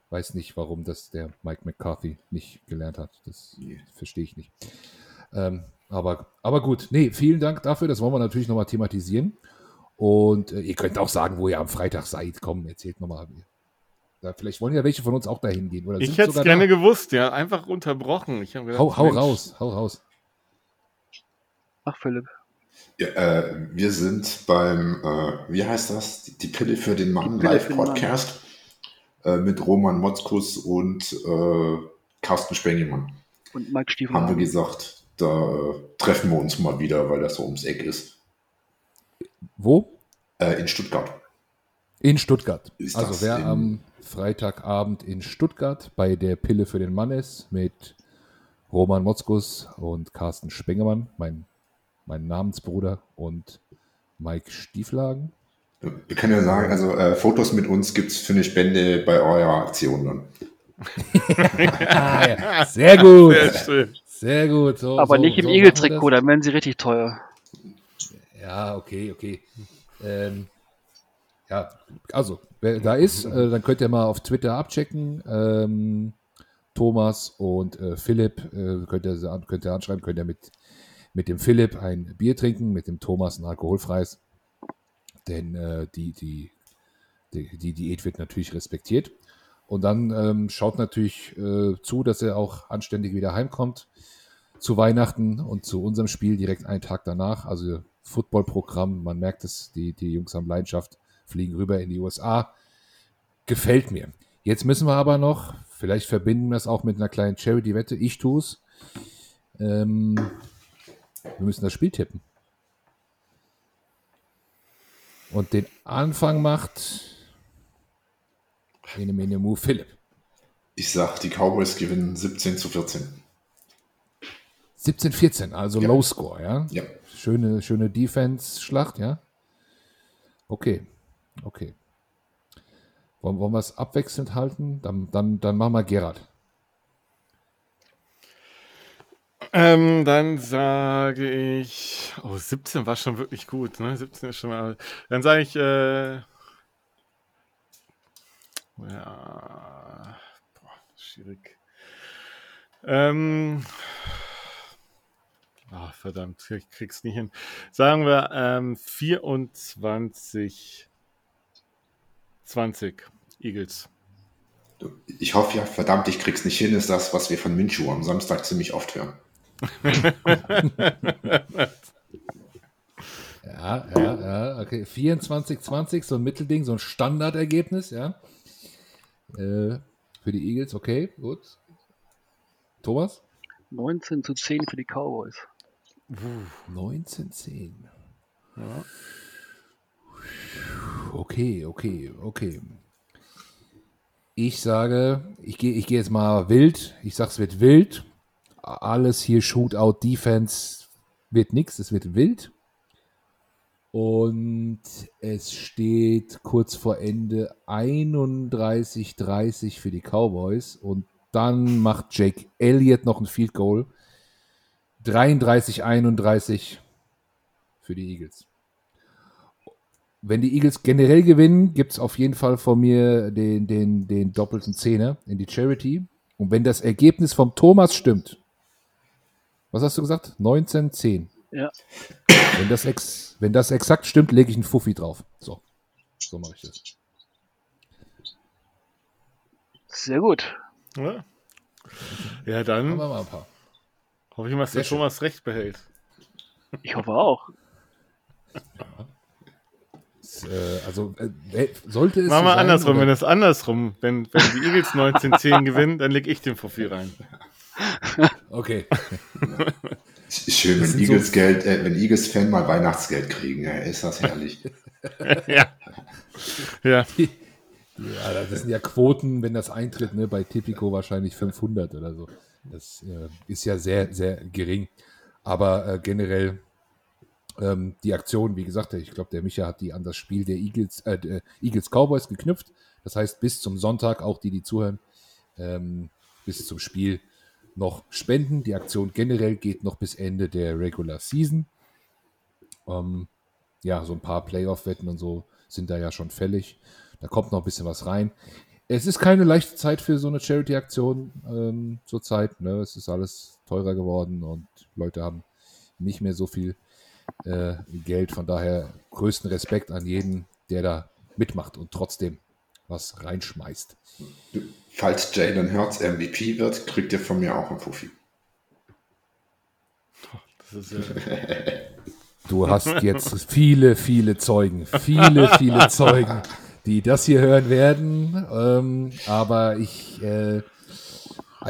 A: weiß nicht, warum das der Mike McCarthy nicht gelernt hat. Das verstehe ich nicht. Ähm, aber, aber gut, nee, vielen Dank dafür, das wollen wir natürlich nochmal thematisieren. Und äh, ihr könnt auch sagen, wo ihr am Freitag seid. Komm, erzählt nochmal. Ja, vielleicht wollen ja welche von uns auch dahin gehen. Oder
C: Ich hätte es gerne
A: da.
C: gewusst, ja. Einfach unterbrochen. Ich gedacht,
A: Hau, hau raus, hau raus.
D: Ach, Philipp.
E: Ja, äh, wir sind beim, äh, wie heißt das? Die, die Pille für den Mann. Live-Podcast äh, mit Roman Motzkus und äh, Carsten Spengemann.
D: Und Mike Stiefel.
E: Haben wir gesagt, da äh, treffen wir uns mal wieder, weil das so ums Eck ist.
A: Wo?
E: Äh, in Stuttgart.
A: In Stuttgart.
E: Ist
A: also wer
E: in-
A: am Freitagabend in Stuttgart bei der Pille für den Mann ist mit Roman Motzkus und Carsten Spengemann, mein, mein Namensbruder und Mike Stieflagen.
E: Wir können ja sagen, also äh, Fotos mit uns gibt es für eine Spende bei eurer Aktion dann. <laughs>
A: Ah, ja. Sehr gut.
C: Sehr schön.
A: Sehr gut. So,
D: Aber
A: so,
D: nicht im
A: so wir
D: dann werden sie richtig teuer.
A: Ja, okay, okay. Ähm, ja, also, wer da ist, äh, dann könnt ihr mal auf Twitter abchecken. Ähm, Thomas und äh, Philipp äh, könnt, ihr, könnt ihr anschreiben, könnt ihr mit, mit dem Philipp ein Bier trinken, mit dem Thomas ein alkoholfreies. Denn äh, die, die, die, die Diät wird natürlich respektiert. Und dann ähm, schaut natürlich äh, zu, dass er auch anständig wieder heimkommt zu Weihnachten und zu unserem Spiel direkt einen Tag danach. Also Footballprogramm, man merkt es, die, die Jungs haben Leidenschaft, fliegen rüber in die USA. Gefällt mir. Jetzt müssen wir aber noch, vielleicht verbinden wir es auch mit einer kleinen Charity-Wette, ich tue es. Ähm, wir müssen das Spiel tippen. Und den Anfang macht Ene Mene Mu Philipp.
E: Ich sag, die Cowboys gewinnen 17 zu 14.
A: 17-14, also
E: Ja.
A: Low Score, ja?
E: Ja.
A: Schöne, schöne Defense-Schlacht, ja? Okay, okay. Wollen, wollen wir es abwechselnd halten? Dann, dann, dann machen wir Gerhard.
C: Ähm, dann sage ich. Oh, 17 war schon wirklich gut, ne? 17 ist schon mal. Dann sage ich, äh. Ja. Boah, schwierig. Ähm. Ah, verdammt, ich krieg's nicht hin. Sagen wir, ähm, 24, 20 Eagles.
E: Ich hoffe ja, verdammt, ich krieg's nicht hin, ist das, was wir von Minshew am Samstag ziemlich oft hören.
A: Ja, ja, ja, okay. 24-20, so ein Mittelding, so ein Standardergebnis, ja? Äh, für die Eagles, okay, gut. Thomas?
D: 19 zu 10 für die Cowboys.
A: 19-10.
C: Ja.
A: Okay, okay, okay. Ich sage, ich gehe ich gehe jetzt mal wild. Ich sage, es wird wild. Alles hier Shootout, Defense wird nichts, es wird wild. Und es steht kurz vor Ende 31-30 für die Cowboys. Und dann macht Jake Elliott noch ein Field Goal. 33-31 für die Eagles. Wenn die Eagles generell gewinnen, gibt es auf jeden Fall von mir den, den, den doppelten Zehner in die Charity. Und wenn das Ergebnis vom Thomas stimmt, was hast du gesagt? 19-10.
D: Ja.
A: Wenn das, ex, wenn das exakt stimmt, lege ich einen Fuffi drauf. So. So mache ich das.
D: Sehr gut.
C: Ja, ja
A: Machen
C: dann
A: wir mal ein paar.
C: hoffe ich mal, dass der
A: schön.
C: Thomas recht behält.
D: Ich hoffe auch.
A: Das, äh, also, äh, sollte es.
C: Machen wir andersrum,
A: oder-
C: wenn es andersrum, wenn, wenn die Eagles 19-10 <laughs> gewinnen, dann leg ich den Fuffi rein.
A: Okay.
E: Schön, wenn
A: sind so-
E: Eagles Geld, äh, wenn Eagles Fan mal Weihnachtsgeld kriegen, ja, ist das herrlich. <laughs>
C: ja. Ja,
A: Ja, das sind ja Quoten, wenn das eintritt, ne, bei Tipico wahrscheinlich 500 oder so. Das äh, ist ja sehr, sehr gering. Aber äh, generell ähm, die Aktion, wie gesagt, ich glaube, der Micha hat die an das Spiel der Eagles, äh, der Eagles Cowboys geknüpft. Das heißt, bis zum Sonntag, auch die, die zuhören, ähm, bis zum Spiel noch spenden. Die Aktion generell geht noch bis Ende der Regular Season. Ähm, ja, so ein paar Playoff-Wetten und so sind da ja schon fällig. Da kommt noch ein bisschen was rein. Es ist keine leichte Zeit für so eine Charity-Aktion ähm, zurzeit. Ne? Es ist alles teurer geworden und Leute haben nicht mehr so viel äh, Geld. Von daher größten Respekt an jeden, der da mitmacht und trotzdem was reinschmeißt.
E: Falls Jalen Hurts MVP wird, kriegt ihr von mir auch einen Fuffi.
C: Das ist, äh,
A: Du hast jetzt viele, viele Zeugen, viele, viele Zeugen, die das hier hören werden. Ähm, aber ich, äh,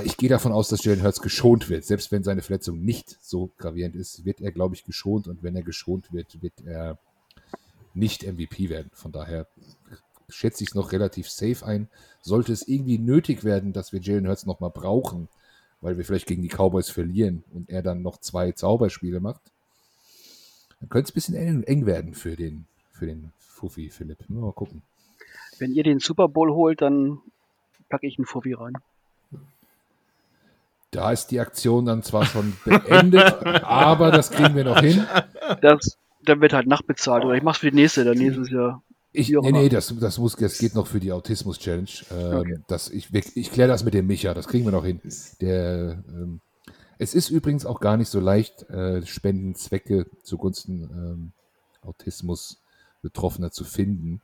A: ich gehe davon aus, dass Jalen Hurts geschont wird. Selbst wenn seine Verletzung nicht so gravierend ist, wird er, glaube ich, geschont. Und wenn er geschont wird, wird er nicht MVP werden. Von daher schätze ich es noch relativ safe ein. Sollte es irgendwie nötig werden, dass wir Jalen Hurts nochmal brauchen, weil wir vielleicht gegen die Cowboys verlieren und er dann noch zwei Zauberspiele macht, dann könnte es ein bisschen eng, werden für den, für den Fuffi Philipp. Mal gucken.
D: Wenn ihr den Super Bowl holt, dann packe ich einen Fuffi rein.
A: Da ist die Aktion dann zwar schon beendet, <laughs> aber das kriegen wir noch hin.
D: Das, dann wird halt nachbezahlt. Oder ich mach's für die nächste, dann nächstes Jahr.
A: Ich, nee, nee, das, das, muss, das geht noch für die Autismus-Challenge. Ähm,
D: Okay.
A: das, ich ich, ich kläre das mit dem Micha, das kriegen wir noch hin. Der, ähm, es ist übrigens auch gar nicht so leicht, äh, Spendenzwecke zugunsten ähm, Autismus-Betroffener zu finden.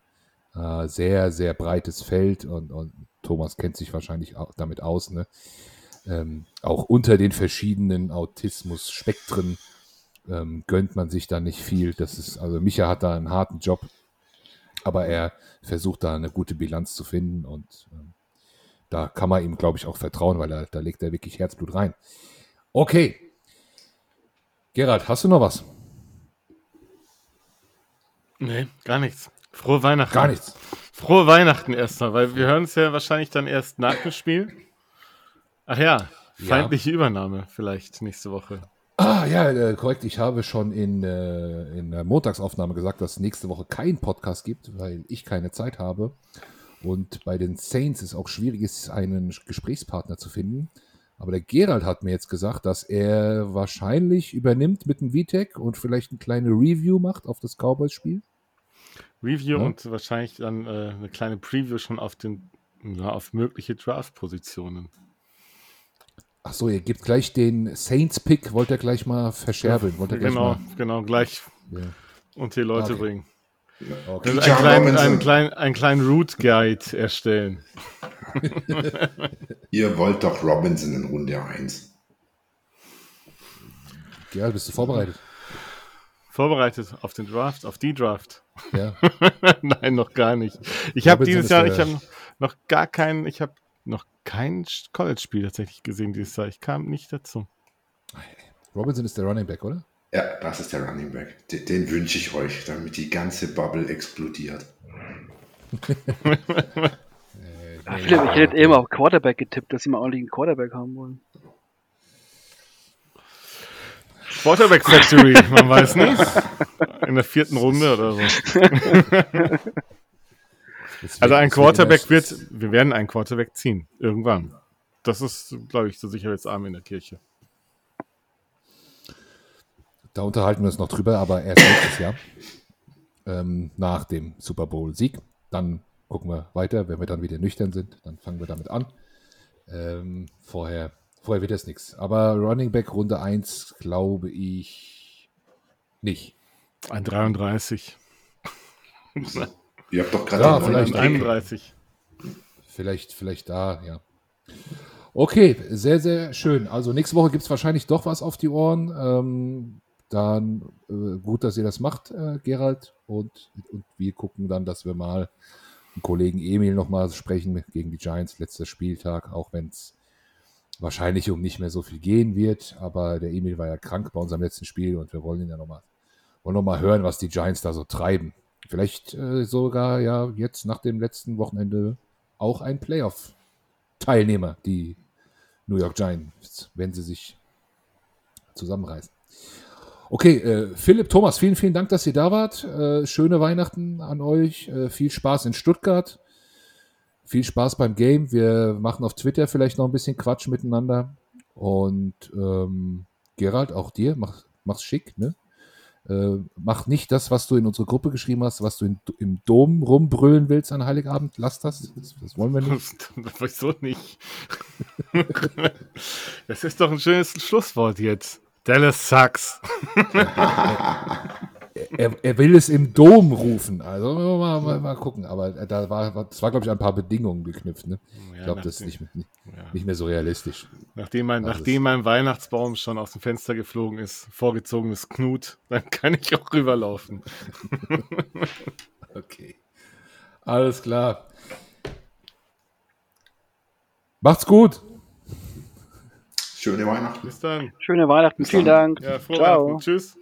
A: Äh, sehr, sehr breites Feld und, und Thomas kennt sich wahrscheinlich auch damit aus. Ne? Ähm, auch unter den verschiedenen Autismus-Spektren ähm, gönnt man sich da nicht viel. Das ist, also Micha hat da einen harten Job, aber er versucht da eine gute Bilanz zu finden und ähm, da kann man ihm, glaube ich, auch vertrauen, weil er, da legt er wirklich Herzblut rein. Okay. Gerald, hast du noch was?
C: nee, gar nichts. Frohe Weihnachten.
A: Gar nichts.
C: Frohe Weihnachten erstmal, weil wir hören es ja wahrscheinlich dann erst nach dem Spiel. Ach ja, feindliche Übernahme vielleicht nächste Woche.
A: Ah, ja, äh, korrekt. Ich habe schon in, äh, in der Montagsaufnahme gesagt, dass es nächste Woche keinen Podcast gibt, weil ich keine Zeit habe. Und bei den Saints ist auch schwierig, ist, einen Gesprächspartner zu finden. Aber der Gerald hat mir jetzt gesagt, dass er wahrscheinlich übernimmt mit dem VTech und vielleicht eine kleine Review macht auf das Cowboys-Spiel.
C: Review
A: Ja.
C: und wahrscheinlich dann äh, eine kleine Preview schon auf den ja, auf mögliche Draft-Positionen.
A: Ach so, ihr gebt gleich den Saints-Pick, wollt ihr gleich mal verscherbeln. Wollt ihr gleich
C: Genau,
A: mal,
C: genau, gleich
A: ja.
C: unter die Leute
A: Okay.
C: bringen.
A: okay.
C: Also einen kleinen, einen kleinen, einen kleinen Route Guide erstellen. <laughs>
E: Ihr wollt doch Robinson in Runde 1.
A: Gerald, bist du vorbereitet?
C: Vorbereitet auf den Draft, auf die Draft.
A: Ja. <laughs>
C: Nein, noch gar nicht. Ich habe dieses Jahr, ich habe noch gar keinen, ich habe noch kein College-Spiel tatsächlich gesehen dieses Jahr. Ich kam nicht dazu.
A: Robinson ist der Running Back, oder?
E: Ja, das ist der Running Back. Den, den wünsche ich euch, damit die ganze Bubble explodiert. <laughs>
D: Philipp, ich hätte eben auf Quarterback getippt, dass sie mal ordentlich einen Quarterback haben wollen.
C: Quarterback Factory, man weiß nicht. In der vierten Runde oder so. <laughs> <laughs>
A: Das
C: Also ein Quarterback
A: wird,
C: wir werden einen Quarterback ziehen. Irgendwann. Das ist, glaube ich, so Sicherheitsarm in der Kirche.
A: Da unterhalten wir uns noch drüber, aber erst nächstes Jahr. Ähm, nach dem Super Bowl-Sieg. Dann gucken wir weiter. Wenn wir dann wieder nüchtern sind, dann fangen wir damit an. Ähm, vorher, vorher wird das nichts. Aber Running Back Runde 1 glaube ich nicht.
C: Ein 33. <laughs>
E: Ihr habt doch gerade
A: Ja,
E: den
A: vielleicht
E: neuen Pick.
C: 31.
A: Vielleicht, vielleicht da, ja. Okay, sehr, sehr schön. Also nächste Woche gibt es wahrscheinlich doch was auf die Ohren. Ähm, dann äh, gut, dass ihr das macht, äh, Gerald. Und, und wir gucken dann, dass wir mal einen Kollegen Emil nochmal sprechen gegen die Giants, letzter Spieltag, auch wenn es wahrscheinlich um nicht mehr so viel gehen wird. Aber der Emil war ja krank bei unserem letzten Spiel und wir wollen ihn ja nochmal wollen noch mal hören, was die Giants da so treiben. Vielleicht äh, sogar ja jetzt nach dem letzten Wochenende auch ein Playoff-Teilnehmer, die New York Giants, wenn sie sich zusammenreißen. Okay, äh, Philipp, Thomas, vielen, vielen Dank, dass ihr da wart. Äh, schöne Weihnachten an euch. Äh, viel Spaß in Stuttgart. Viel Spaß beim Game. Wir machen auf Twitter vielleicht noch ein bisschen Quatsch miteinander. Und ähm, Gerald, auch dir, mach, mach's schick, ne? Äh, mach nicht das, was du in unsere Gruppe geschrieben hast, was du in, im Dom rumbrüllen willst an Heiligabend. Lass das. Das, das wollen wir nicht. <laughs>
C: Wieso nicht? Das ist doch ein schönes Schlusswort jetzt. Dallas sucks. <laughs>
A: er, er will es im Dom rufen. Also mal, mal, mal gucken. Aber da war, das war, glaube ich, ein paar Bedingungen geknüpft. Ne? ich glaube, das ist nicht, nicht, nicht, mehr so realistisch.
C: Nachdem mein, also nachdem mein Weihnachtsbaum schon aus dem Fenster geflogen ist, vorgezogenes Knut, dann kann ich auch rüberlaufen. <laughs>
A: okay. Alles klar. Macht's gut.
E: Schöne Weihnachten.
C: Bis dann.
D: Schöne Weihnachten. Bis Vielen dann. Dank.
C: Ja, Ciao. Tschüss.